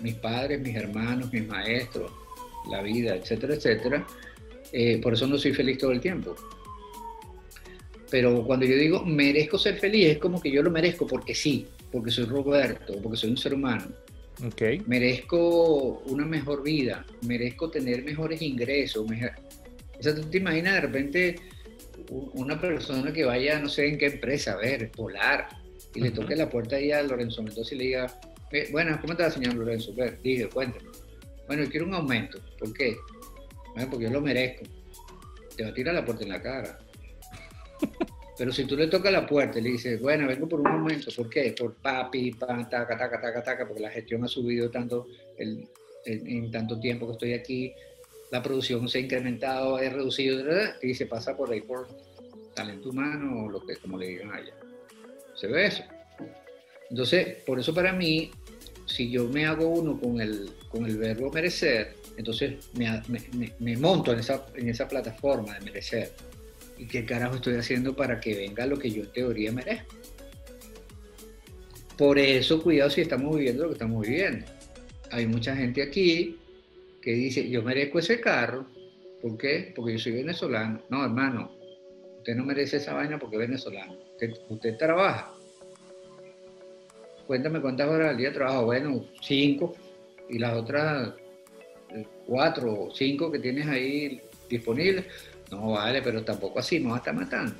mis padres, mis hermanos, mis maestros, la vida, etcétera, etcétera. Eh, por eso no soy feliz todo el tiempo. Pero cuando yo digo merezco ser feliz, es como que yo lo merezco porque sí, porque soy Roberto, porque soy un ser humano. Okay. Merezco una mejor vida, merezco tener mejores ingresos. O sea, tú te imaginas de repente una persona que vaya, no sé en qué empresa, a ver, Polar, y le toque la puerta ahí a Lorenzo Mendoza y le diga, eh, bueno, ¿cómo está, señor Lorenzo? Ver, dije, cuéntame. Bueno, yo quiero un aumento. ¿Por qué? Bueno, porque yo lo merezco. Te va a tirar la puerta en la cara. *laughs* Pero si tú le tocas la puerta y le dices, bueno, vengo por un aumento, ¿por qué? Por papi, pan, taca, taca, taca, taca, porque la gestión ha subido tanto en, en, tanto tiempo que estoy aquí, la producción se ha incrementado, ha reducido, y se pasa por ahí por talento humano o lo que como le digan allá. ¿Se ve eso? Entonces, por eso para mí, si yo me hago uno con el, con el verbo merecer, entonces me, me, me monto en esa, en esa plataforma de merecer. ¿Y qué carajo estoy haciendo para que venga lo que yo en teoría merezco? Por eso, cuidado si estamos viviendo lo que estamos viviendo. Hay mucha gente aquí que dice, yo merezco ese carro. ¿Por qué? Porque yo soy venezolano. No, hermano, usted no merece esa vaina porque es venezolano. Usted, trabaja. Cuéntame cuántas horas al día trabaja. Bueno, cinco. Y las otras eh, cuatro o cinco que tienes ahí disponibles. No vale, pero tampoco así, nos va a estar matando.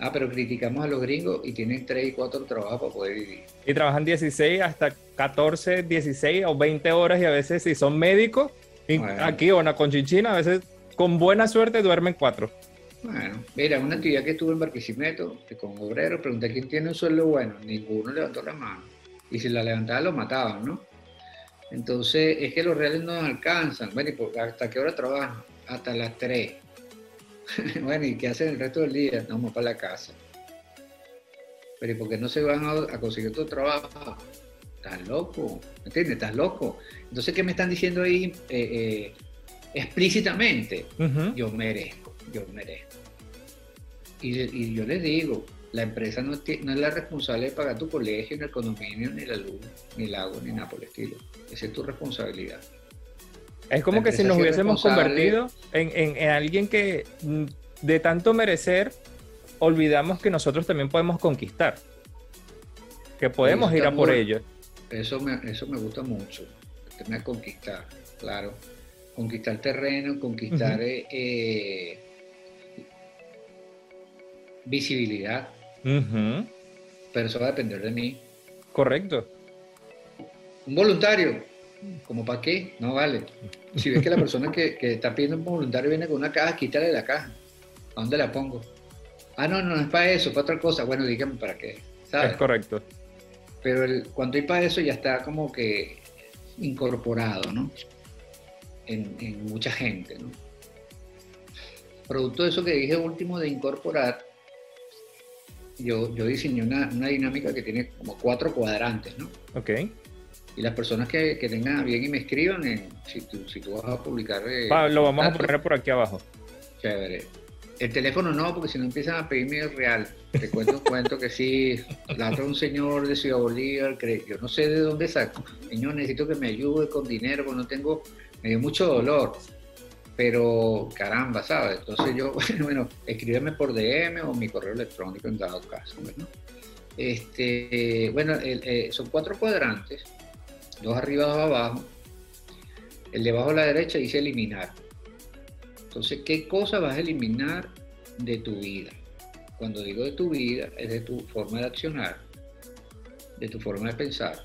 Ah, pero criticamos a los gringos y tienen 3 y 4 trabajos para poder vivir. Y trabajan 16 hasta 14, 16 o 20 horas y a veces si son médicos, aquí o en la Conchinchina, a veces con buena suerte duermen 4. Bueno, mira, una actividad que estuve en Barquisimeto, que con obreros, pregunté quién tiene un sueldo bueno, ninguno levantó la mano. Y si la levantaba lo mataban, ¿no? Entonces, es que los reales no alcanzan. Bueno, ¿hasta qué hora trabajan? Hasta las 3. *laughs* bueno, ¿y qué hacen el resto del día? No, vamos para la casa. Pero ¿y por qué no se van a, conseguir otro trabajo? Estás loco, ¿me entiendes? Estás loco. Entonces, ¿qué me están diciendo ahí eh, eh, explícitamente? Yo merezco, yo merezco. Y, yo les digo, la empresa no, es la responsable de pagar tu colegio, ni el condominio, ni la luz, ni el agua, ni nada por el estilo. Esa es tu responsabilidad. Es como que si nos hubiésemos convertido en, alguien que mm, de tanto merecer, olvidamos que nosotros también podemos conquistar, que podemos ir a por ello. Eso me, eso me gusta mucho, el tema de conquistar, claro. Conquistar terreno, conquistar eh, eh, visibilidad. Pero eso va a depender de mí. Correcto. Un voluntario, ¿Como para qué? No vale. Si ves que la persona que, está pidiendo un voluntario viene con una caja, quítale la caja. ¿A dónde la pongo? Ah, no, no, es para eso, para otra cosa. Bueno, dígame para qué. Es correcto. Pero cuando hay para eso ya está como que incorporado, ¿no? En, mucha gente, ¿no? Producto de eso que dije último de incorporar, yo, yo diseñé una, una dinámica que tiene como cuatro cuadrantes, ¿no? Ok y las personas que, que tengan bien y me escriban, si, tú, si tú vas a publicar... Eh, lo vamos a poner por aquí abajo. Chévere. El teléfono no, porque si no empiezan a pedirme el real. Te cuento un *laughs* cuento que sí, la otra un señor de Ciudad Bolívar, que yo no sé de dónde saco. Señor, necesito que me ayude con dinero, porque no tengo, me dio mucho dolor. Pero caramba, ¿sabes? Entonces yo, *laughs* bueno, escríbeme por DM o mi correo electrónico en dado caso. Bueno, este, bueno eh, son cuatro cuadrantes dos arriba, dos abajo. El de abajo a la derecha dice eliminar. Entonces, ¿qué cosa vas a eliminar de tu vida? cuando digo de tu vida, es de tu forma de accionar, de tu forma de pensar.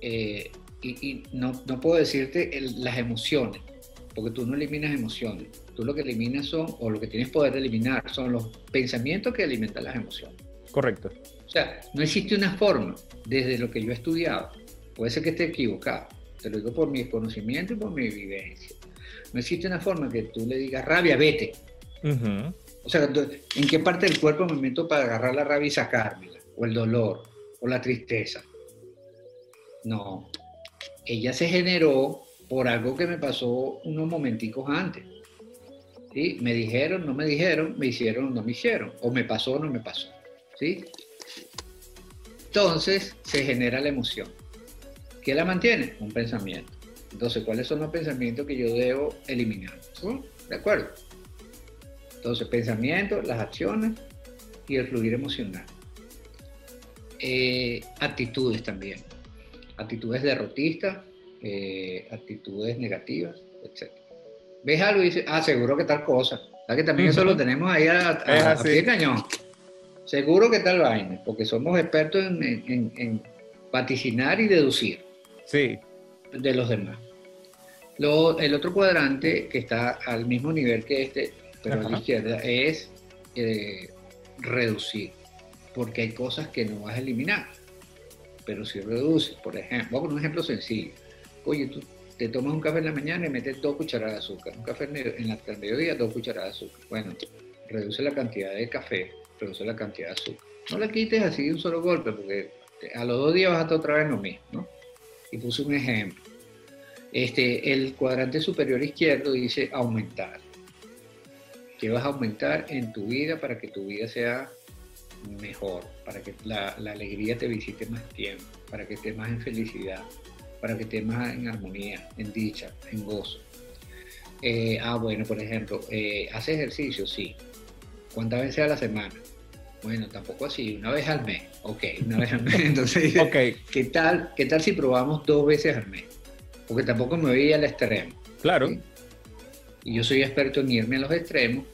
Eh, y, no, no, puedo decirte las emociones, porque tú no eliminas emociones. Tú lo que eliminas son, o lo que tienes poder de eliminar, son los pensamientos que alimentan las emociones. Correcto. O sea, no existe una forma, desde lo que yo he estudiado, puede ser que esté equivocado, te lo digo por mi conocimiento y por mi vivencia. No existe una forma que tú le digas rabia, vete. O sea, ¿en qué parte del cuerpo me meto para agarrar la rabia y sacármela? O el dolor, o la tristeza. No. Ella se generó por algo que me pasó unos momenticos antes. ¿Sí? Me dijeron, no me dijeron, me hicieron, no me hicieron. O me pasó, no me pasó. ¿Sí? Entonces se genera la emoción. ¿Qué la mantiene? Un pensamiento. Entonces, ¿cuáles son los pensamientos que yo debo eliminar? ¿De acuerdo? Entonces, pensamientos, las acciones y el fluir emocional. Eh, actitudes también. Actitudes derrotistas, eh, actitudes negativas, etc. ¿Ves algo y dices, ah, seguro que tal cosa? ¿Sabes que también eso lo tenemos ahí a, a, pie cañón? Seguro que tal vaina, porque somos expertos en, vaticinar y deducir. Sí. De los demás. el otro cuadrante que está al mismo nivel que este, pero a la izquierda, es eh, reducir, porque hay cosas que no vas a eliminar, pero si reduces, por ejemplo, vamos a un ejemplo sencillo. Oye, tú te tomas un café en la mañana y metes dos cucharadas de azúcar, un café en la, mediodía, dos cucharadas de azúcar. Bueno, reduce la cantidad de café reduce la cantidad de azúcar. No la quites así de un solo golpe, porque a los dos días vas a estar otra vez lo mismo, ¿no? Y puse un ejemplo. Este, el cuadrante superior izquierdo dice aumentar. ¿Qué vas a aumentar en tu vida para que tu vida sea mejor? Para que la, alegría te visite más tiempo, para que estés más en felicidad, para que estés más en armonía, en dicha, en gozo. Eh, ah, bueno, por ejemplo, eh, ¿hace ejercicio? Sí. ¿Cuántas veces a la semana? Bueno, tampoco así, una vez al mes. Ok, una vez al mes. *laughs* Entonces, *laughs* okay. ¿qué, tal, ¿qué tal si probamos dos veces al mes? Porque tampoco me voy al extremo. Claro. Y yo soy experto en irme a los extremos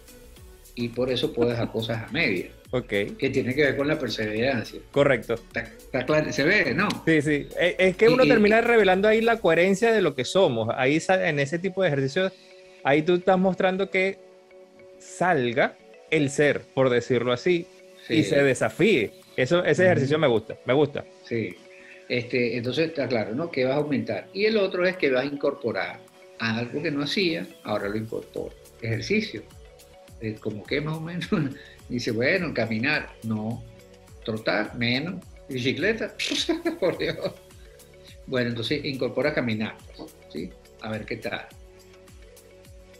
y por eso puedo dejar cosas a medias. Ok. Que tiene que ver con la perseverancia. Correcto. Está, claro, se ve, ¿no? Sí, sí. Eh, es que uno termina revelando ahí la coherencia de lo que somos. Ahí en ese tipo de ejercicios, ahí tú estás mostrando que salga el ser, por decirlo así, y se desafíe. Eso, ese ejercicio me gusta, me gusta. Sí. Este, entonces está claro, ¿no? Que vas a aumentar. Y el otro es que vas a incorporar algo que no hacía, ahora lo incorporo. Ejercicio. Es como que más o menos. *laughs* Dice, bueno, caminar, no. Trotar, menos. Bicicleta, *laughs* por Dios. Bueno, entonces incorpora caminar, ¿sí? A ver qué tal.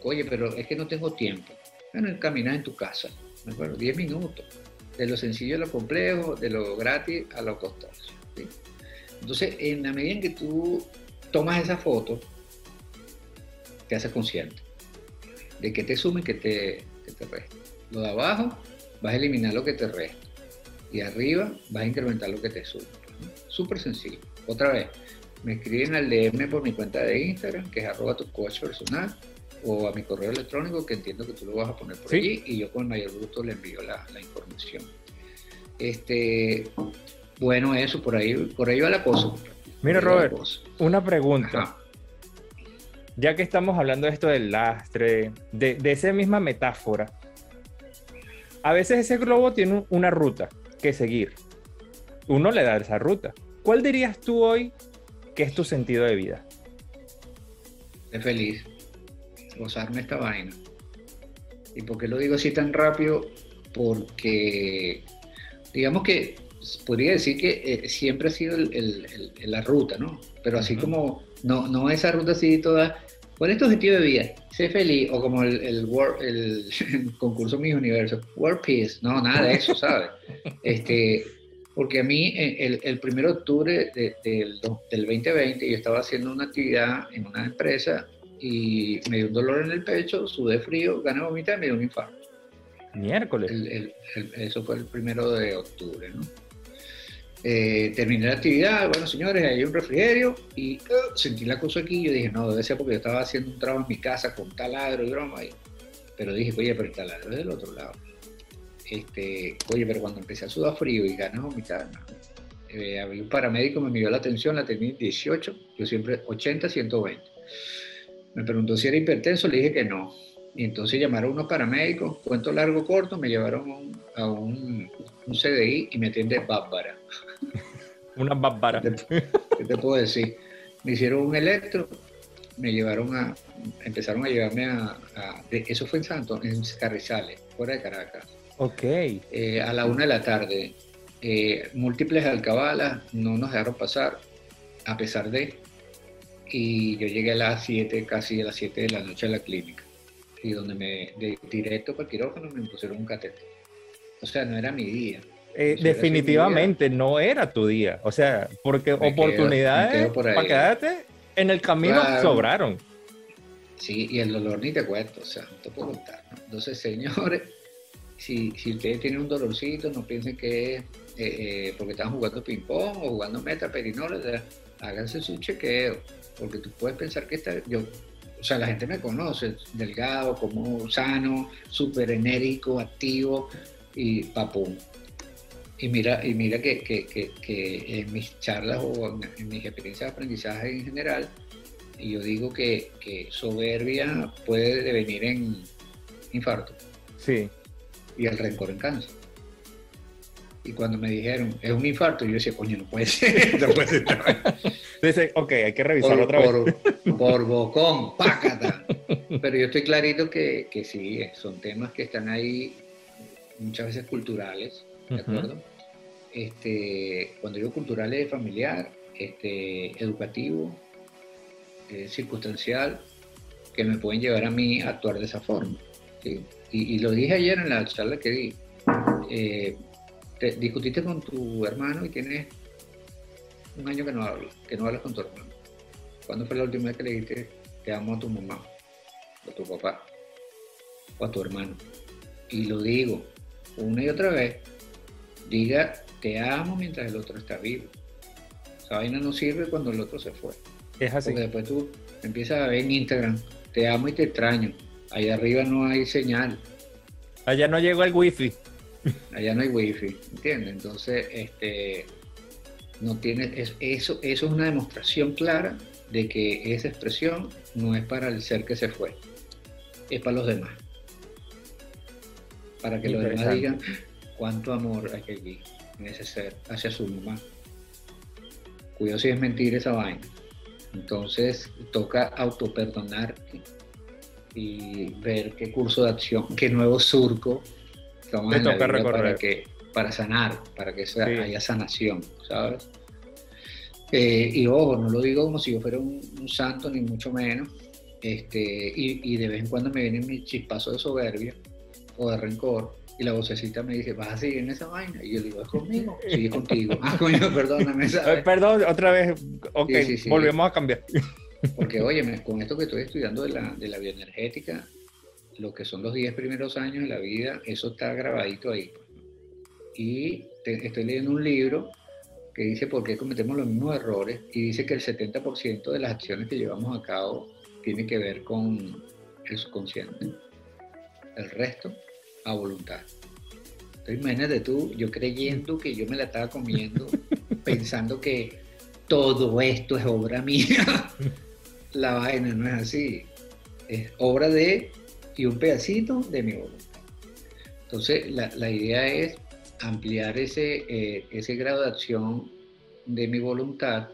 Oye, pero es que no tengo tiempo. Bueno, caminar en tu casa, ¿de acuerdo? 10 minutos de lo sencillo a lo complejo, de lo gratis a lo costoso. Entonces, en la medida en que tú tomas esa foto, te haces consciente de que te suma y que te, te resta. Lo de abajo, vas a eliminar lo que te resta. Y arriba, vas a incrementar lo que te suma. Súper sencillo. Otra vez, me escriben al DM por mi cuenta de Instagram, que es arroba tu coach personal o a mi correo electrónico, que entiendo que tú lo vas a poner por allí, y yo con mayor gusto le envío la, información. Este, bueno, eso, por ahí, por ahí va la cosa. Mira, Robert, una pregunta. Ya que estamos hablando de esto del lastre, de, de esa misma metáfora, a veces ese globo tiene una ruta que seguir. Uno le da esa ruta. ¿Cuál dirías tú hoy que es tu sentido de vida? Es feliz gozarme esta vaina. ¿Y por qué lo digo así tan rápido? Porque, digamos que podría decir que eh, siempre ha sido la ruta, ¿no? Pero así como, no, no esa ruta así toda, ¿cuál es tu objetivo de vida? Sé feliz, o como el, el, *laughs* concurso Mis Universo, World Peace, no, nada de eso, ¿sabes? *laughs* este, porque a mí el, el 1 de octubre del 2020 yo estaba haciendo una actividad en una empresa y me dio un dolor en el pecho, sudé frío, gané vomitar y me dio un infarto. Miércoles. eso fue el primero de octubre, ¿no? Eh, terminé la actividad, bueno señores, hay un refrigerio y uh, sentí la cosa aquí. Yo dije, no, debe ser porque yo estaba haciendo un trabajo en mi casa con taladro y broma. Y, pero dije, oye, pero el taladro es del otro lado. este, oye, pero cuando empecé a sudar frío y ganas vomitar, eh, había un paramédico, me midió la atención, la tenía 18, yo siempre 80, 120. Me preguntó si era hipertenso, le dije que no. Y entonces llamaron a unos paramédicos, cuento largo, corto, me llevaron a un, CDI y me atiende Bárbara. *laughs* Una Bárbara. ¿Qué te puedo decir? Me hicieron un electro, me llevaron a, empezaron a llevarme a, eso fue en Santo, en Carrizales, fuera de Caracas. Ok. Eh, a la una de la tarde. Eh, múltiples alcabalas no nos dejaron pasar, a pesar de. Y yo llegué a las 7, casi a las 7 de la noche a la clínica. Y donde me, de, directo para el quirófano, me pusieron un catéter. O sea, no era mi día. Eh, definitivamente no era tu día. O sea, porque oportunidades para quedarte en el camino sobraron. Sí, y el dolor ni te cuento, o sea, no te puedo contar. Entonces, *laughs* señores, si, si ustedes tienen un dolorcito, no piensen que es eh, eh, porque están jugando ping-pong o jugando meta, perinoles, háganse su chequeo, porque tú puedes pensar que está, yo, o sea, la gente me conoce, delgado, como sano, súper enérgico, activo y papón. Y mira, y mira que, que, que, en mis charlas o en, mis experiencias de aprendizaje en general, yo digo que, soberbia puede devenir en infarto. Sí. Y el rencor en cáncer. Y cuando me dijeron, es un infarto, yo decía, coño, no puede ser. *laughs* no puede ser. *laughs* Dice, ok, hay que revisarlo otra vez. *laughs* Por bocón, pácata. Pero yo estoy clarito que, que sí, son temas que están ahí muchas veces culturales, ¿de acuerdo? Este, cuando digo cultural es familiar, este, educativo, eh, circunstancial, que me pueden llevar a mí a actuar de esa forma. Y, lo dije ayer en la charla que di. Eh, discutiste con tu hermano y tienes un año que no hablas, que no hablas con tu hermano. ¿Cuándo fue la última vez que le dijiste te amo a tu mamá, a tu papá, o a tu hermano? Y lo digo una y otra vez, diga te amo mientras el otro está vivo. Esa vaina no sirve cuando el otro se fue. Es así. Porque después tú empiezas a ver en Instagram, te amo y te extraño. Allá arriba no hay señal. Allá no llegó el wifi. Allá no hay wifi, ¿entiendes? Entonces, este, no tiene, eso, eso es una demostración clara de que esa expresión no es para el ser que se fue, es para los demás. Para que los demás digan cuánto amor hay aquí en ese ser hacia su mamá. Cuidado si es mentir esa vaina. Entonces toca autoperdonarte y ver qué curso de acción, qué nuevo surco Estamos en la para, que, para sanar, para que sea, haya sanación, ¿sabes? Eh, y ojo, no lo digo como si yo fuera un, santo, ni mucho menos. Este, y, de vez en cuando me viene mi chispazo de soberbia o de rencor, y la vocecita me dice, ¿vas a seguir en esa vaina? Y yo digo, ¿es conmigo? Sí, es contigo. *laughs* Ah, coño, perdóname. ¿sabes? Perdón, otra vez. Ok, volvemos a cambiar. Porque, *laughs* oye, con esto que estoy estudiando de la, de la bioenergética, lo que son los 10 primeros años de la vida, eso está grabadito ahí. Y estoy leyendo un libro que dice por qué cometemos los mismos errores y dice que el 70% de las acciones que llevamos a cabo tiene que ver con el subconsciente. El resto a voluntad. Entonces imagínate tú, yo creyendo que yo me la estaba comiendo, *laughs* pensando que todo esto es obra mía. *laughs* la vaina no es así. Es obra de y un pedacito de mi voluntad. Entonces, la, idea es ampliar ese, eh, ese grado de acción de mi voluntad.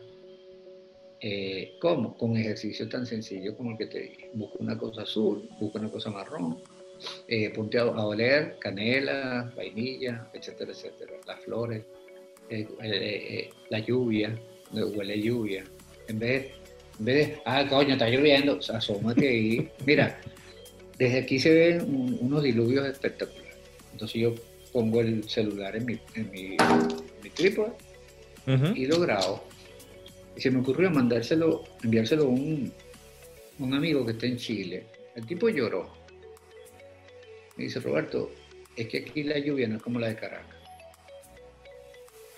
Eh, ¿Cómo? Con ejercicio tan sencillo como el que te dije. Busca una cosa azul, busca una cosa marrón, eh, ponte a, oler canela, vainilla, etcétera, etcétera. Las flores, la lluvia, huele lluvia. En vez, en vez de, ah, coño, está lloviendo, asómate ahí. Mira, desde aquí se ven unos diluvios espectaculares. Entonces yo pongo el celular en mi, en mi, trípode y lo grabo. Y se me ocurrió mandárselo, enviárselo a un, un amigo que está en Chile. El tipo lloró. Me dice, Roberto, es que aquí la lluvia no es como la de Caracas.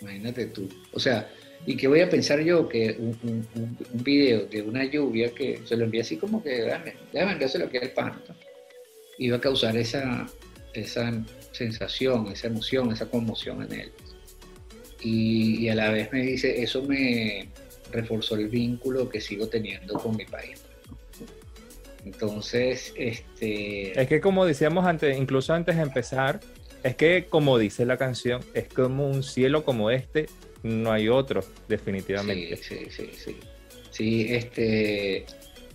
Imagínate tú. O sea, ¿y qué voy a pensar yo? Que un, un, video de una lluvia que se lo envía así como que, déjame, déjame enviárselo aquí al pan iba a causar esa, esa sensación, esa emoción, esa conmoción en él. Y, a la vez me dice, eso me reforzó el vínculo que sigo teniendo con mi país. Entonces, este... Es que como decíamos antes, incluso antes de empezar, es que como dice la canción, es como un cielo como este, no hay otro, definitivamente. Sí, sí, sí, sí. Sí, este,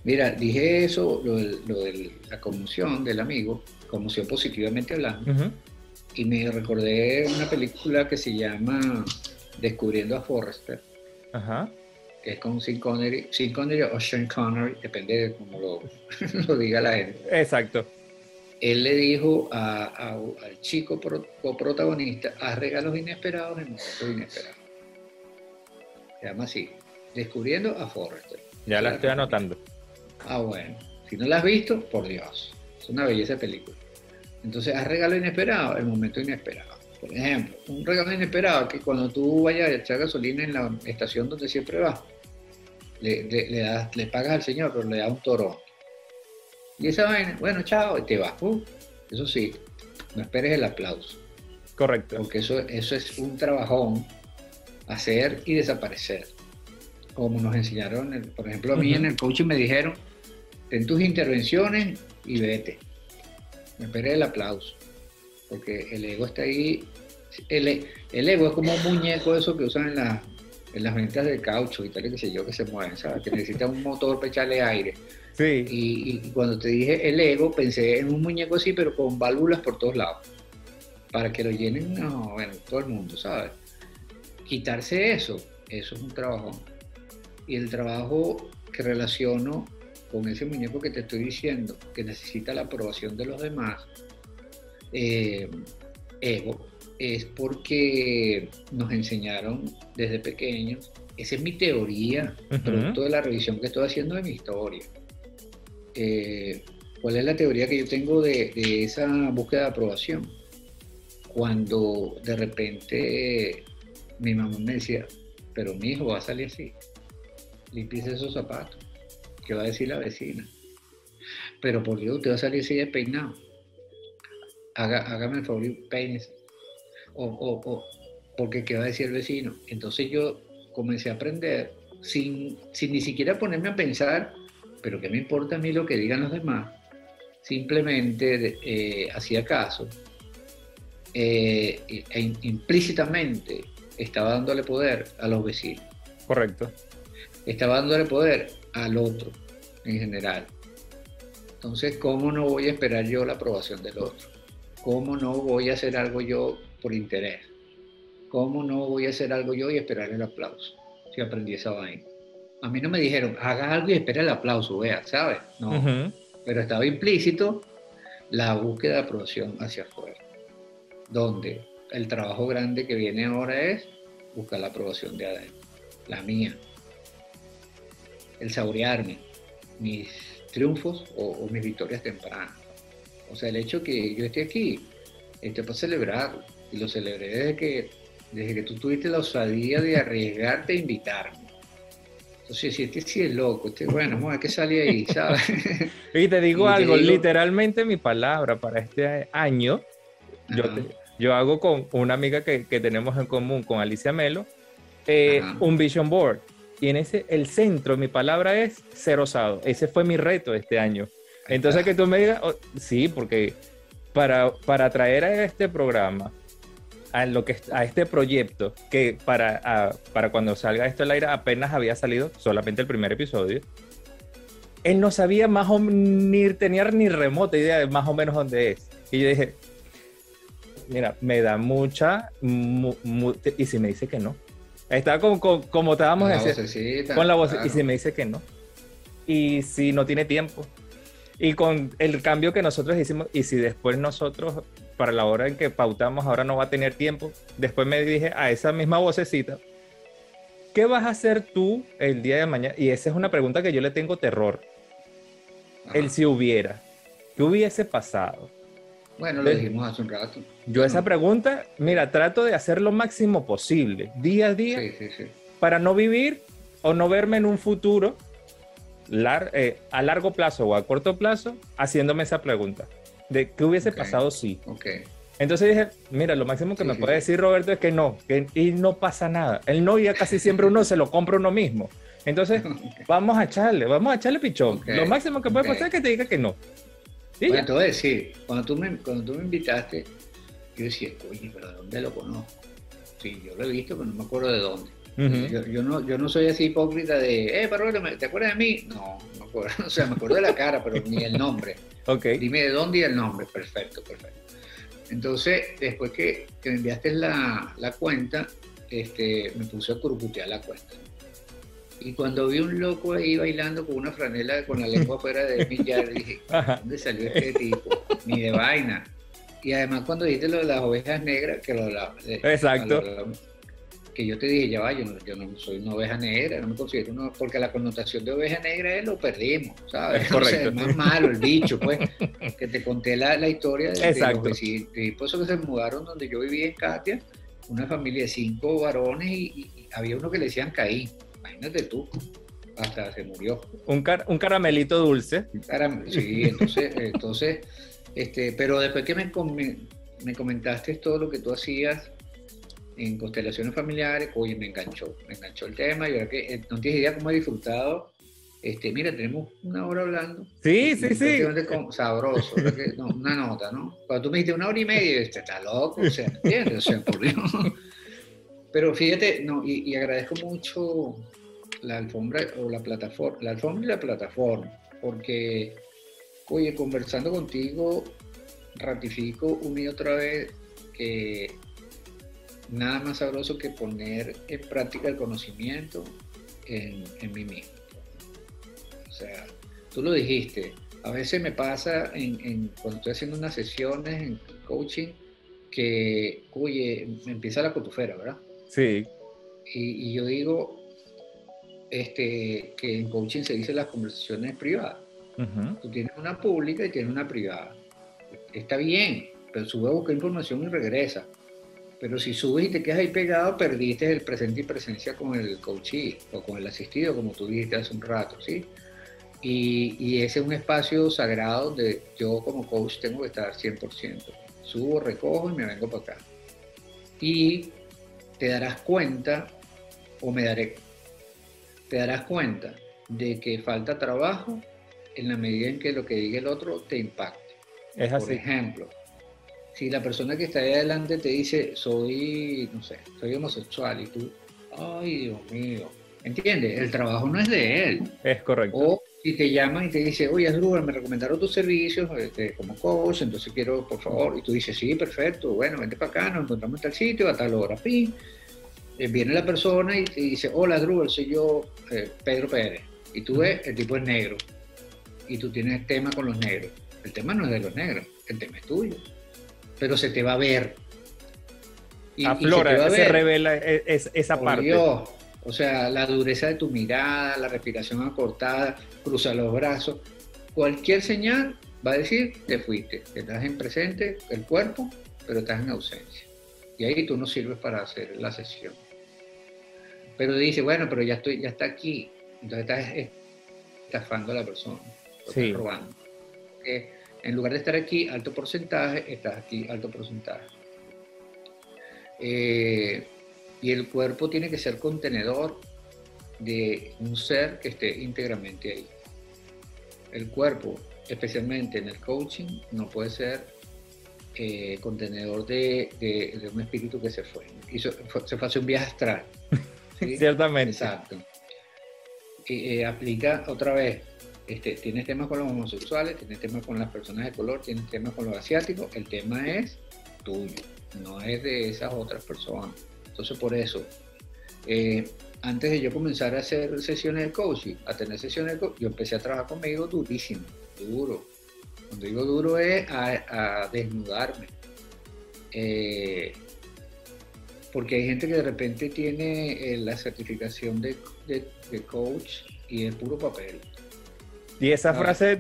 mira, dije eso, lo de, la conmoción del amigo, conmoción positivamente hablando, y me recordé una película que se llama Descubriendo a Forrester, que es con Sean Connery, Sean Connery o Sean Connery, depende de cómo lo, *laughs* lo diga la gente. Exacto él le dijo al chico coprotagonista, haz regalos inesperados en momentos inesperados. Se llama así, Descubriendo a Forrester. Ya la estoy anotando. Ah, bueno. Si no la has visto, por Dios. Es una belleza de película. Entonces, haz regalo inesperado en momento inesperado. Por ejemplo, un regalo inesperado que cuando tú vayas a echar gasolina en la estación donde siempre vas, le, le pagas al señor, pero le das un torón y esa vaina, bueno, chao, y te vas. Uh, eso sí, no esperes el aplauso. Correcto. Porque eso, eso es un trabajón, hacer y desaparecer. Como nos enseñaron, por ejemplo, a mí en el coaching me dijeron, ten tus intervenciones y vete. No esperes el aplauso. Porque el ego está ahí. El, ego es como un muñeco eso que usan en, en las ventas de caucho y tal, y qué sé yo, que se mueven, ¿sabes? Que necesita un motor para echarle aire. Y, cuando te dije el ego, pensé en un muñeco así, pero con válvulas por todos lados. Para que lo llenen, no, bueno, todo el mundo, ¿sabes? Quitarse eso, eso es un trabajo. Y el trabajo que relaciono con ese muñeco que te estoy diciendo, que necesita la aprobación de los demás, eh, ego, es porque nos enseñaron desde pequeños, esa es mi teoría, producto de la revisión que estoy haciendo de mi historia. Eh, ¿cuál es la teoría que yo tengo de, esa búsqueda de aprobación? Cuando de repente mi mamá me decía, pero mi hijo va a salir así, limpiese esos zapatos, ¿qué va a decir la vecina? Pero por Dios, usted va a salir así despeinado. Haga, hágame el favor y peínese. O, o, porque ¿qué va a decir el vecino? Entonces yo comencé a aprender sin, sin ni siquiera ponerme a pensar pero ¿qué me importa a mí lo que digan los demás? Simplemente eh, hacía caso eh, e implícitamente estaba dándole poder a los vecinos. Correcto. Estaba dándole poder al otro en general. Entonces, ¿cómo no voy a esperar yo la aprobación del otro? ¿Cómo no voy a hacer algo yo por interés? ¿Cómo no voy a hacer algo yo y esperar el aplauso? Si aprendí esa vaina a mí no me dijeron, haga algo y espera el aplauso, vea, ¿sabes? No. Pero estaba implícito la búsqueda de aprobación hacia afuera, donde el trabajo grande que viene ahora es buscar la aprobación de adentro, la mía. El saborearme, mis triunfos o, mis victorias tempranas. O sea, el hecho que yo esté aquí, esté para celebrarlo. Y lo celebré desde que, desde que tú tuviste la osadía de arriesgarte a invitarme. Entonces, si este sí es loco, este, bueno, vamos a qué sale ahí, *laughs* ¿sabes? y te digo algo, literalmente mi palabra para este año, yo, yo, hago con una amiga que, que, tenemos en común, con Alicia Melo, eh, un vision board. Y en ese, el centro, mi palabra es ser osado. Ese fue mi reto este año. Entonces, que tú me digas, oh, sí, porque para, para traer a este programa a, lo que, a este proyecto, que para, para cuando salga esto al aire apenas había salido solamente el primer episodio, él no sabía más o ni tenía ni remota idea de más o menos dónde es. Y yo dije, mira, me da mucha, y si me dice que no. Estaba como, como, estábamos con la voz, y si me dice que no. Y si no tiene tiempo. Y con el cambio que nosotros hicimos, y si después nosotros para la hora en que pautamos ahora no va a tener tiempo. Después me dije a esa misma vocecita, ¿qué vas a hacer tú el día de mañana? Y esa es una pregunta que yo le tengo terror. El si hubiera, ¿qué hubiese pasado? Bueno, lo dijimos hace un rato. Yo esa pregunta, mira, trato de hacer lo máximo posible, día a día, para no vivir o no verme en un futuro eh, a largo plazo o a corto plazo haciéndome esa pregunta. de qué hubiese pasado si. Entonces dije, mira, lo máximo que me puede decir Roberto es que no, que y no pasa nada. El no ya casi siempre uno se lo compra uno mismo. Entonces, *laughs* vamos a echarle, vamos a echarle pichón. Lo máximo que puede pasar es que te diga que no. Bueno, te voy a decir, cuando tú me, cuando tú me invitaste, yo decía, oye, pero ¿de dónde lo conozco? Sí, yo lo he visto, pero no me acuerdo de dónde. yo, no, yo no soy así hipócrita de, eh, pero ¿te acuerdas de mí? No, no me acuerdo. *laughs* O sea, me acuerdo de la cara, pero ni el nombre. Okay. Dime de dónde y el nombre. Perfecto, perfecto. Entonces, después que, que me enviaste la, la, cuenta, este, me puse a curcutear la cuenta. Y cuando vi un loco ahí bailando con una franela con la lengua *laughs* afuera de mi ya dije, ¿dónde salió este tipo? Ni de vaina. Y además cuando dijiste lo de las ovejas negras, que lo la, Exacto. que yo te dije, ya va, yo no, soy una oveja negra, no me considero una, porque la connotación de oveja negra es lo perdimos, ¿sabes? Es *laughs* correcto. es más malo el bicho, pues, *laughs* que te conté la, la historia de, Exacto. los tipos que se mudaron donde yo vivía en Katia, una familia de cinco varones y, había uno que le decían Caín imagínate tú, hasta se murió. Un, un caramelito dulce. sí, entonces, *laughs* entonces este, pero después que me, me, comentaste todo lo que tú hacías en constelaciones familiares, oye, me enganchó, me enganchó el tema, y ahora que eh, no tienes idea cómo he disfrutado. Este, mira, tenemos una hora hablando. Sí, sí, sí. Sabroso, una nota, ¿no? Cuando tú me dijiste una hora y media, este, está loco, o sea, ¿entiendes? O sea, por Dios. *laughs* Pero fíjate, no, y, y agradezco mucho la alfombra o la plataforma, la alfombra y la plataforma, porque, oye, conversando contigo, ratifico una y otra vez que nada más sabroso que poner en práctica el conocimiento en, en mí mismo. O sea, tú lo dijiste, a veces me pasa en, en, cuando estoy haciendo unas sesiones en coaching que, oye, me empieza la cotufera, ¿verdad? Sí. Y, y yo digo, este, que en coaching se dice las conversaciones privadas. Tú tienes una pública y tienes una privada. Está bien, pero sube a buscar información y regresa. Pero si subes y te quedas ahí pegado, perdiste el presente y presencia con el coachee o con el asistido, como tú dijiste hace un rato, ¿sí? Y, y, ese es un espacio sagrado donde yo como coach tengo que estar 100%. Subo, recojo y me vengo para acá. Y te darás cuenta, o me daré te darás cuenta de que falta trabajo en la medida en que lo que diga el otro te impacte. Es así. Por ejemplo, si la persona que está ahí adelante te dice, soy, no sé, soy homosexual y tú, ay Dios mío, ¿entiendes? El trabajo no es de él. Es correcto. O si te llaman y te dice, oye, Asdrúbal, me recomendaron tus servicios este, como coach, entonces quiero, por favor, y tú dices, sí, perfecto, bueno, vente para acá, nos encontramos en tal sitio, a tal hora, fin eh, viene la persona y te dice, hola Drupal, soy yo, eh, Pedro Pérez. Y tú ves, el tipo es negro. Y tú tienes tema con los negros. El tema no es de los negros, el tema es tuyo. Pero se te va a ver. Y, Aflora, se, revela e, esa parte. o sea, la dureza de tu mirada, la respiración acortada, cruza los brazos. Cualquier señal va a decir, te fuiste. Estás en presente, el cuerpo, pero estás en ausencia. Y ahí tú no sirves para hacer la sesión. Pero dice, bueno, pero ya estoy, ya está aquí. Entonces estás estafando a la persona, estás robando. en lugar de estar aquí, alto porcentaje, estás aquí, alto porcentaje. Eh, y el cuerpo tiene que ser contenedor de un ser que esté íntegramente ahí. El cuerpo, especialmente en el coaching, no puede ser eh, contenedor de, de, un espíritu que se fue. Hizo, se fue a hacer un viaje astral. Ciertamente. Exacto. Y, eh, aplica otra vez, este, tienes temas con los homosexuales, tienes temas con las personas de color, tienes temas con los asiáticos, el tema es tuyo, no es de esas otras personas. Entonces por eso, eh, antes de yo comenzar a hacer sesiones de coaching, a tener sesiones de coaching, yo empecé a trabajar conmigo durísimo, duro. Cuando digo duro es a, desnudarme. Eh, porque hay gente que de repente tiene eh, la certificación de, coach y es puro papel. Y esa frase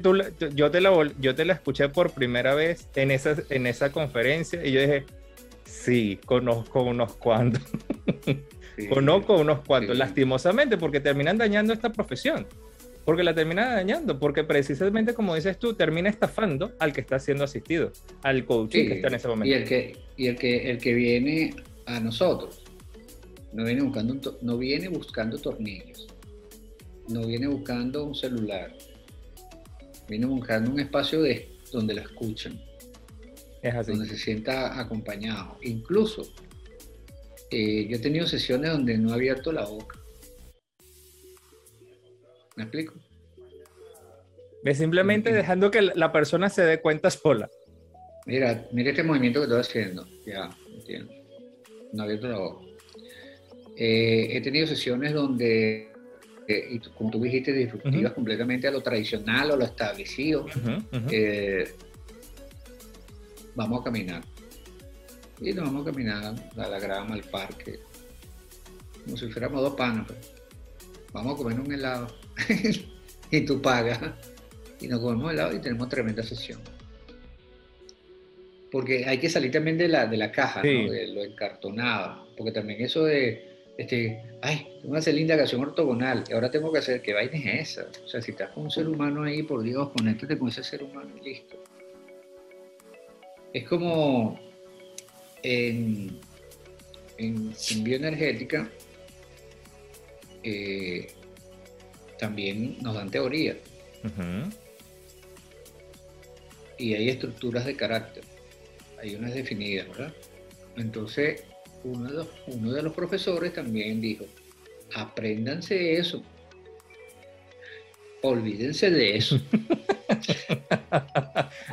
yo, te la, yo te la escuché por primera vez en esa, en esa conferencia y yo dije, sí, conozco unos cuantos. *laughs* conozco unos cuantos, lastimosamente, porque terminan dañando esta profesión. porque la termina dañando, porque precisamente como dices tú, termina estafando al que está siendo asistido, al coaching que está en ese momento. Y el que, y el que, el que viene a nosotros, no viene buscando, no viene buscando tornillos, no viene buscando un celular, viene buscando un espacio de, donde la escuchan, es así. donde se sienta acompañado. Incluso eh, yo he tenido sesiones donde no he abierto la boca. ¿Me explico? Es simplemente dejando que la persona se dé cuenta sola. Mira, mira este movimiento que estoy haciendo. Ya, entiendo. No abierto la. Eh, he tenido sesiones donde, eh, y como tú dijiste, disruptivas completamente a lo tradicional o lo establecido. vamos a caminar. Y nos vamos a caminar a la grama, al parque, como si fuéramos dos panas. Pues. Vamos a comer un helado *laughs* y tú pagas. Y nos comemos helado y tenemos tremenda sesión. Porque hay que salir también de la, de la caja, de lo encartonado. Porque también eso de, este, ay, tengo que hacer linda canción ortogonal, y ahora tengo que hacer, ¿qué vaina es esa? O sea, si estás con un ser humano ahí, por Dios, conéctate con ese ser humano y listo. Es como, en, bioenergética eh, también nos dan teoría. Y hay estructuras de carácter. Hay unas definidas, ¿verdad? Entonces, uno de los, uno de los profesores también dijo, apréndanse eso. Olvídense de eso. *laughs*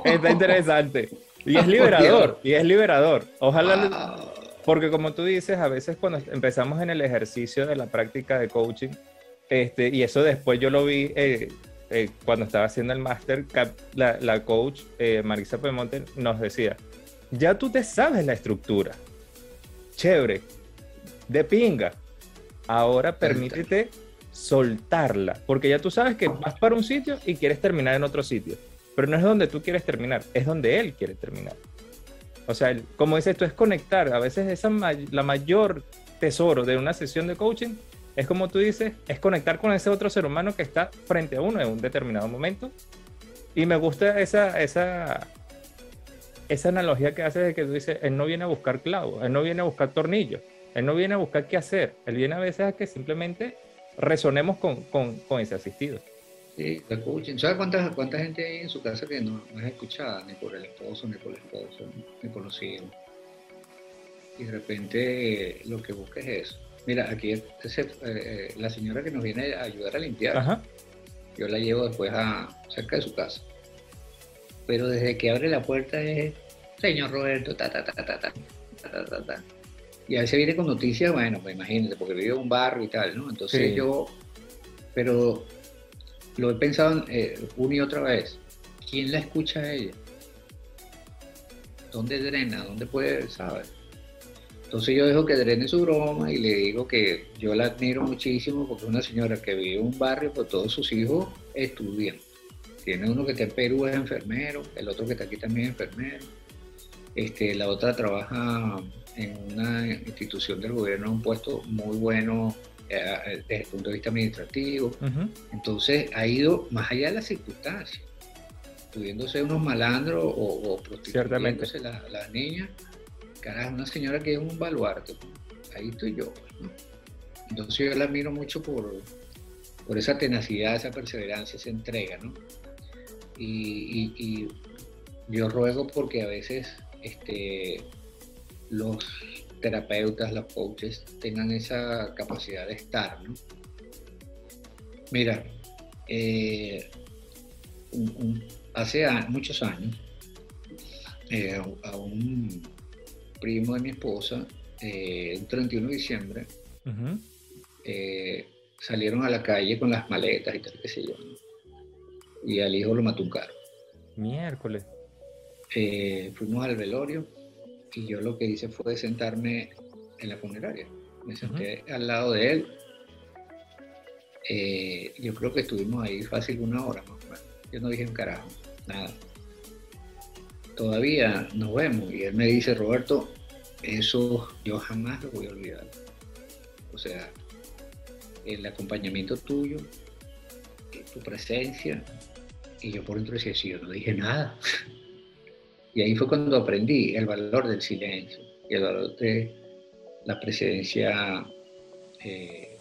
Está interesante. Y es liberador, y es liberador. Ojalá, porque como tú dices, a veces cuando empezamos en el ejercicio de la práctica de coaching, este, y eso después yo lo vi eh, eh, cuando estaba haciendo el máster, la, la, coach eh, Marisa Pemonte nos decía, ya tú te sabes la estructura, chévere, de pinga, ahora permítete soltarla, porque ya tú sabes que vas para un sitio y quieres terminar en otro sitio pero no es donde tú quieres terminar, es donde él quiere terminar. O sea, como dices, esto es conectar. A veces esa la mayor tesoro de una sesión de coaching es como tú dices, es conectar con ese otro ser humano que está frente a uno en un determinado momento. Y me gusta esa, esa, esa analogía que hace de que tú dices, él no viene a buscar clavos, él no viene a buscar tornillos, él no viene a buscar qué hacer, él viene a veces a que simplemente resonemos con, con, con ese asistido. Sí, la escuchen. ¿Sabes cuánta, cuánta gente hay en su casa que no, es escuchada ni por el esposo, ni por el esposo, ni hijos? Y de repente lo que busca es eso. Mira, aquí eh, eh, la señora que nos viene a ayudar a limpiar, yo la llevo después a cerca de su casa. Pero desde que abre la puerta es, señor Roberto, ta, ta, ta, ta, ta, ta, ta, ta. Y a veces viene con noticias, bueno, pues imagínate, porque vive en un barrio y tal, ¿no? Entonces yo, pero lo he pensado eh, una y otra vez. ¿Quién la escucha a ella? ¿Dónde drena? ¿Dónde puede, saber? Entonces yo dejo que drene su broma y le digo que yo la admiro muchísimo porque es una señora que vive en un barrio, pues todos sus hijos estudian. Tiene uno que está en Perú, es enfermero, el otro que está aquí también es enfermero. Este, la otra trabaja en una institución del gobierno, un puesto muy bueno eh, desde el punto de vista administrativo. Entonces ha ido más allá de las circunstancias, pudiéndose unos malandros o, o prostituyéndose las la niñas. Carajo, una señora que es un baluarte, ahí estoy yo. Entonces yo la admiro mucho por, por esa tenacidad, esa perseverancia, esa entrega, ¿no? Y, y, yo ruego porque a veces este, los terapeutas, los coaches tengan esa capacidad de estar, ¿no? Mira, eh, hace muchos años, eh, a un primo de mi esposa, eh, el 31 de diciembre, salieron a la calle con las maletas y tal, qué sé yo, y al hijo lo mató un carro. Miércoles. fuimos al velorio, y yo lo que hice fue sentarme en la funeraria. Me senté al lado de él. Eh, yo creo que estuvimos ahí fácil una hora más o menos. Yo no dije un carajo, nada. Todavía nos vemos y él me dice, Roberto, eso yo jamás lo voy a olvidar. O sea, el acompañamiento tuyo su presencia. Y yo por dentro decía, sí, yo no dije nada. *laughs* Y ahí fue cuando aprendí el valor del silencio y el valor de la presencia eh,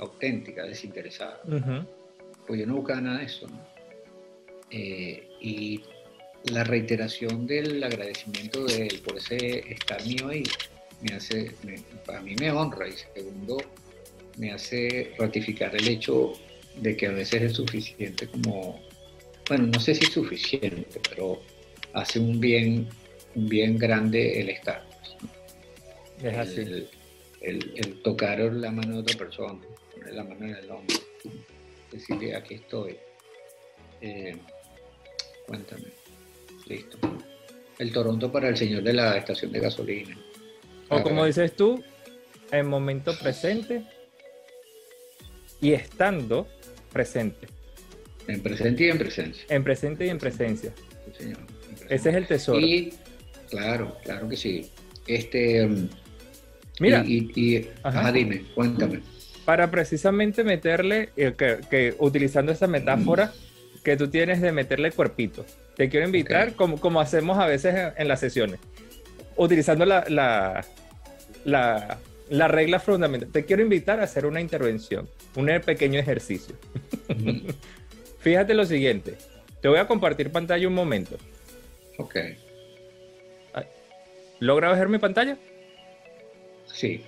auténtica, desinteresada. Pues yo no buscaba nada de eso. Eh, y la reiteración del agradecimiento de él por ese estar mío ahí, me hace, a mí me honra y segundo, me hace ratificar el hecho de que a veces es suficiente como, bueno, no sé si es suficiente, pero hace un bien, un bien grande el estar. Es así. El, tocar la mano de otra persona, poner la mano en el hombro, decirle aquí estoy. Eh, cuéntame. Listo. El Toronto para el señor de la estación de gasolina. O como dices tú, en momento presente y estando presente. En presente y en presencia. En presente y en presencia. Ese es el tesoro. Y, claro, claro que sí. Este. Mira. Y, ajá. dime, cuéntame. Para precisamente meterle, eh, que, utilizando esa metáfora que tú tienes de meterle cuerpito, te quiero invitar, como, como hacemos a veces en, las sesiones, utilizando la, la, la, regla fundamental. Te quiero invitar a hacer una intervención, un pequeño ejercicio. *laughs* Fíjate lo siguiente. Te voy a compartir pantalla un momento. Ok. ¿Logra ver mi pantalla? Sí.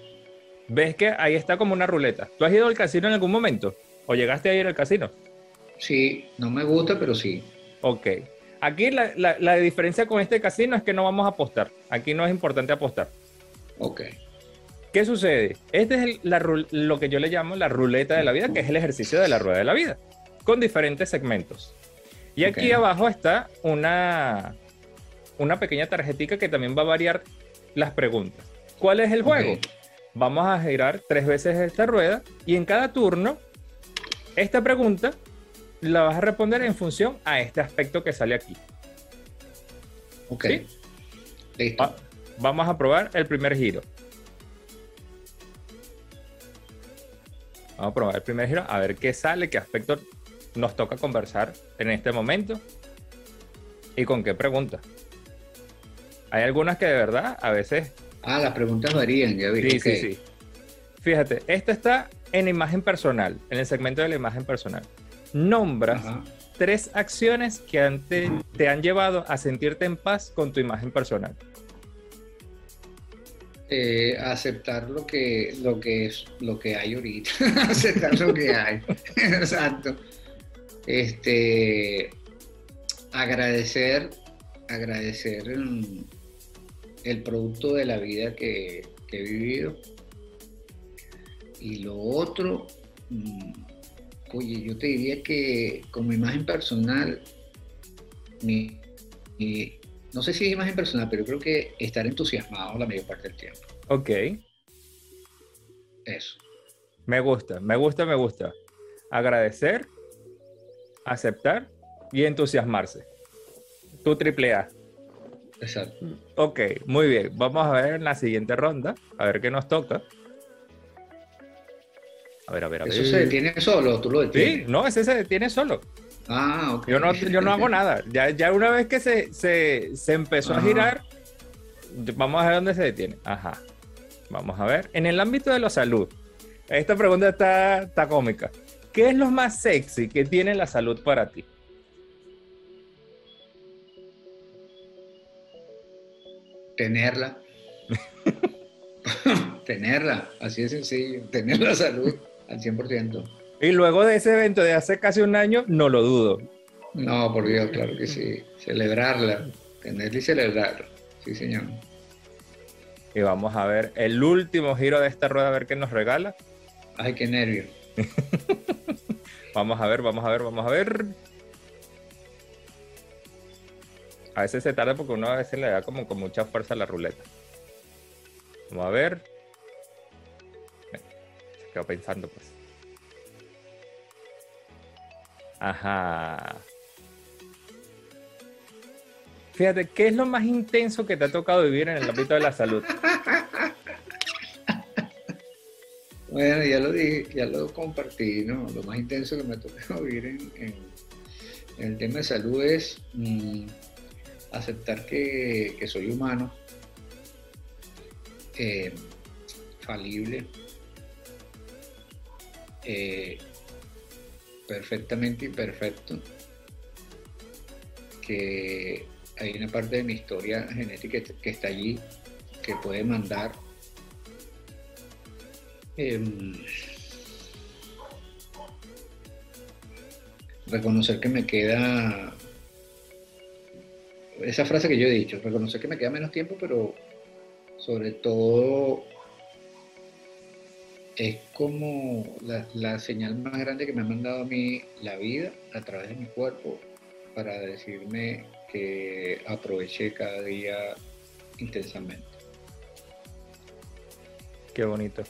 ¿Ves que ahí está como una ruleta? ¿Tú has ido al casino en algún momento? ¿O llegaste a ir al casino? Sí, no me gusta, pero sí. Ok. Aquí la, la, diferencia con este casino es que no vamos a apostar. Aquí no es importante apostar. Ok. ¿Qué sucede? Este es lo que yo le llamo la ruleta de la vida, que es el ejercicio de la rueda de la vida, con diferentes segmentos. Y aquí abajo está una, una pequeña tarjetita que también va a variar las preguntas. ¿Cuál es el juego? Vamos a girar tres veces esta rueda y en cada turno, esta pregunta la vas a responder en función a este aspecto que sale aquí. Ok. Listo. vamos a probar el primer giro. Vamos a probar el primer giro, a ver qué sale, qué aspecto nos toca conversar en este momento y con qué pregunta. Hay algunas que de verdad a veces... Ah, las preguntas varían, ya vi. Sí, sí, sí. Fíjate, esta está en imagen personal, en el segmento de la imagen personal. Nombras tres acciones que te han llevado a sentirte en paz con tu imagen personal. Eh, aceptar lo que, lo que es lo que hay ahorita, *laughs* aceptar lo que hay. *laughs* Exacto. Este agradecer, agradecer el, producto de la vida que, he vivido. Y lo otro, mm, oye, yo te diría que como imagen personal, mi, no sé si es imagen personal, pero creo que estar entusiasmado la mayor parte del tiempo. Ok. Eso. Me gusta, me gusta, me gusta. Agradecer, aceptar y entusiasmarse. Tu triple A. Exacto. Ok, muy bien. Vamos a ver en la siguiente ronda, a ver qué nos toca. A ver, a ver, a ver. ¿Eso se detiene solo? ¿Tú lo detienes? Sí, no, ese se detiene solo. Ah, ok. Yo no, yo no hago *laughs* nada. Ya, ya una vez que se, se, se empezó a girar, vamos a ver dónde se detiene. Ajá. Vamos a ver. En el ámbito de la salud, esta pregunta está, está cómica. ¿Qué es lo más sexy que tiene la salud para ti? Tenerla. *laughs* tenerla, así de sencillo. Tener la salud al 100%. Y luego de ese evento de hace casi un año, no lo dudo. No, por Dios, claro que sí. Celebrarla, tenerla y celebrarla. Sí, señor. Y vamos a ver el último giro de esta rueda, a ver qué nos regala. Ay, qué nervio. *laughs* vamos a ver, vamos a ver, vamos a ver. A veces se tarda porque uno a veces le da como con mucha fuerza la ruleta. Vamos a ver. Se quedó pensando, pues. Ajá. Fíjate, ¿qué es lo más intenso que te ha tocado vivir en el ámbito de la salud? *laughs* Bueno, ya lo dije, ya lo compartí, ¿no? Lo más intenso que me tocado *laughs* vivir en, el tema de salud es mm, aceptar que, soy humano, eh, falible, eh, perfectamente imperfecto, que hay una parte de mi historia genética que está allí, que puede mandar Em, reconocer que me queda esa frase que yo he dicho, reconocer que me queda menos tiempo, pero sobre todo es como la, señal más grande que me ha mandado a mí la vida a través de mi cuerpo para decirme que aproveché cada día intensamente. Qué bonito.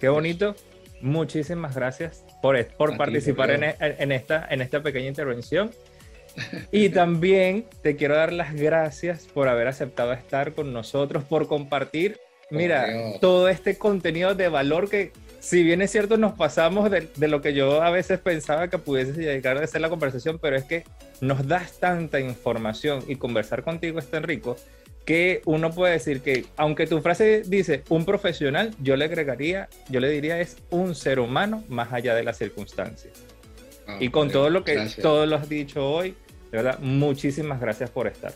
Qué bonito. Muchísimas gracias por, por participar en, en, esta, en esta pequeña intervención. *laughs* Y también te quiero dar las gracias por haber aceptado estar con nosotros, por compartir, mira, todo este contenido de valor que, si bien es cierto, nos pasamos de, de, lo que yo a veces pensaba que pudiese llegar a ser la conversación, pero es que nos das tanta información y conversar contigo es tan rico que uno puede decir que, aunque tu frase dice un profesional, yo le agregaría, yo le diría es un ser humano más allá de las circunstancias. Ah, y con todo lo que todo lo has dicho hoy, de verdad, muchísimas gracias por estar.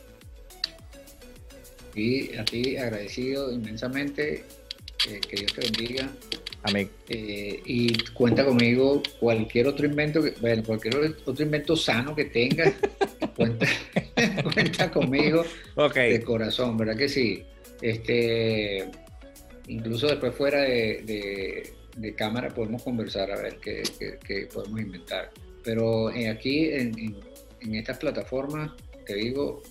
Y a ti agradecido inmensamente, eh, que Dios te bendiga. Amén. Eh, y cuenta conmigo cualquier otro invento, que, bueno, cualquier otro invento sano que tengas, *laughs* cuenta, *laughs* cuenta conmigo de corazón, ¿verdad que sí? Este, incluso después fuera de, cámara podemos conversar a ver qué, podemos inventar. Pero eh, aquí en, estas plataformas, te digo,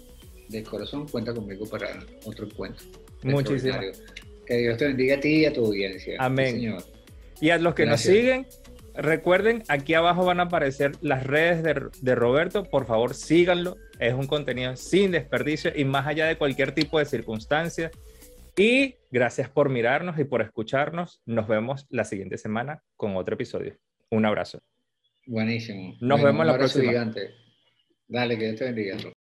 de corazón, cuenta conmigo para otro encuentro. Muchísimas. Que Dios te bendiga a ti y a tu audiencia. Amén. Y a los que nos siguen, Recuerden, aquí abajo van a aparecer las redes de, Roberto. Por favor, síganlo. Es un contenido sin desperdicio y más allá de cualquier tipo de circunstancia. Y gracias por mirarnos y por escucharnos. Nos vemos la siguiente semana con otro episodio. Un abrazo. Buenísimo. Nos vemos la próxima. Gigante. Dale, que Dios te bendiga.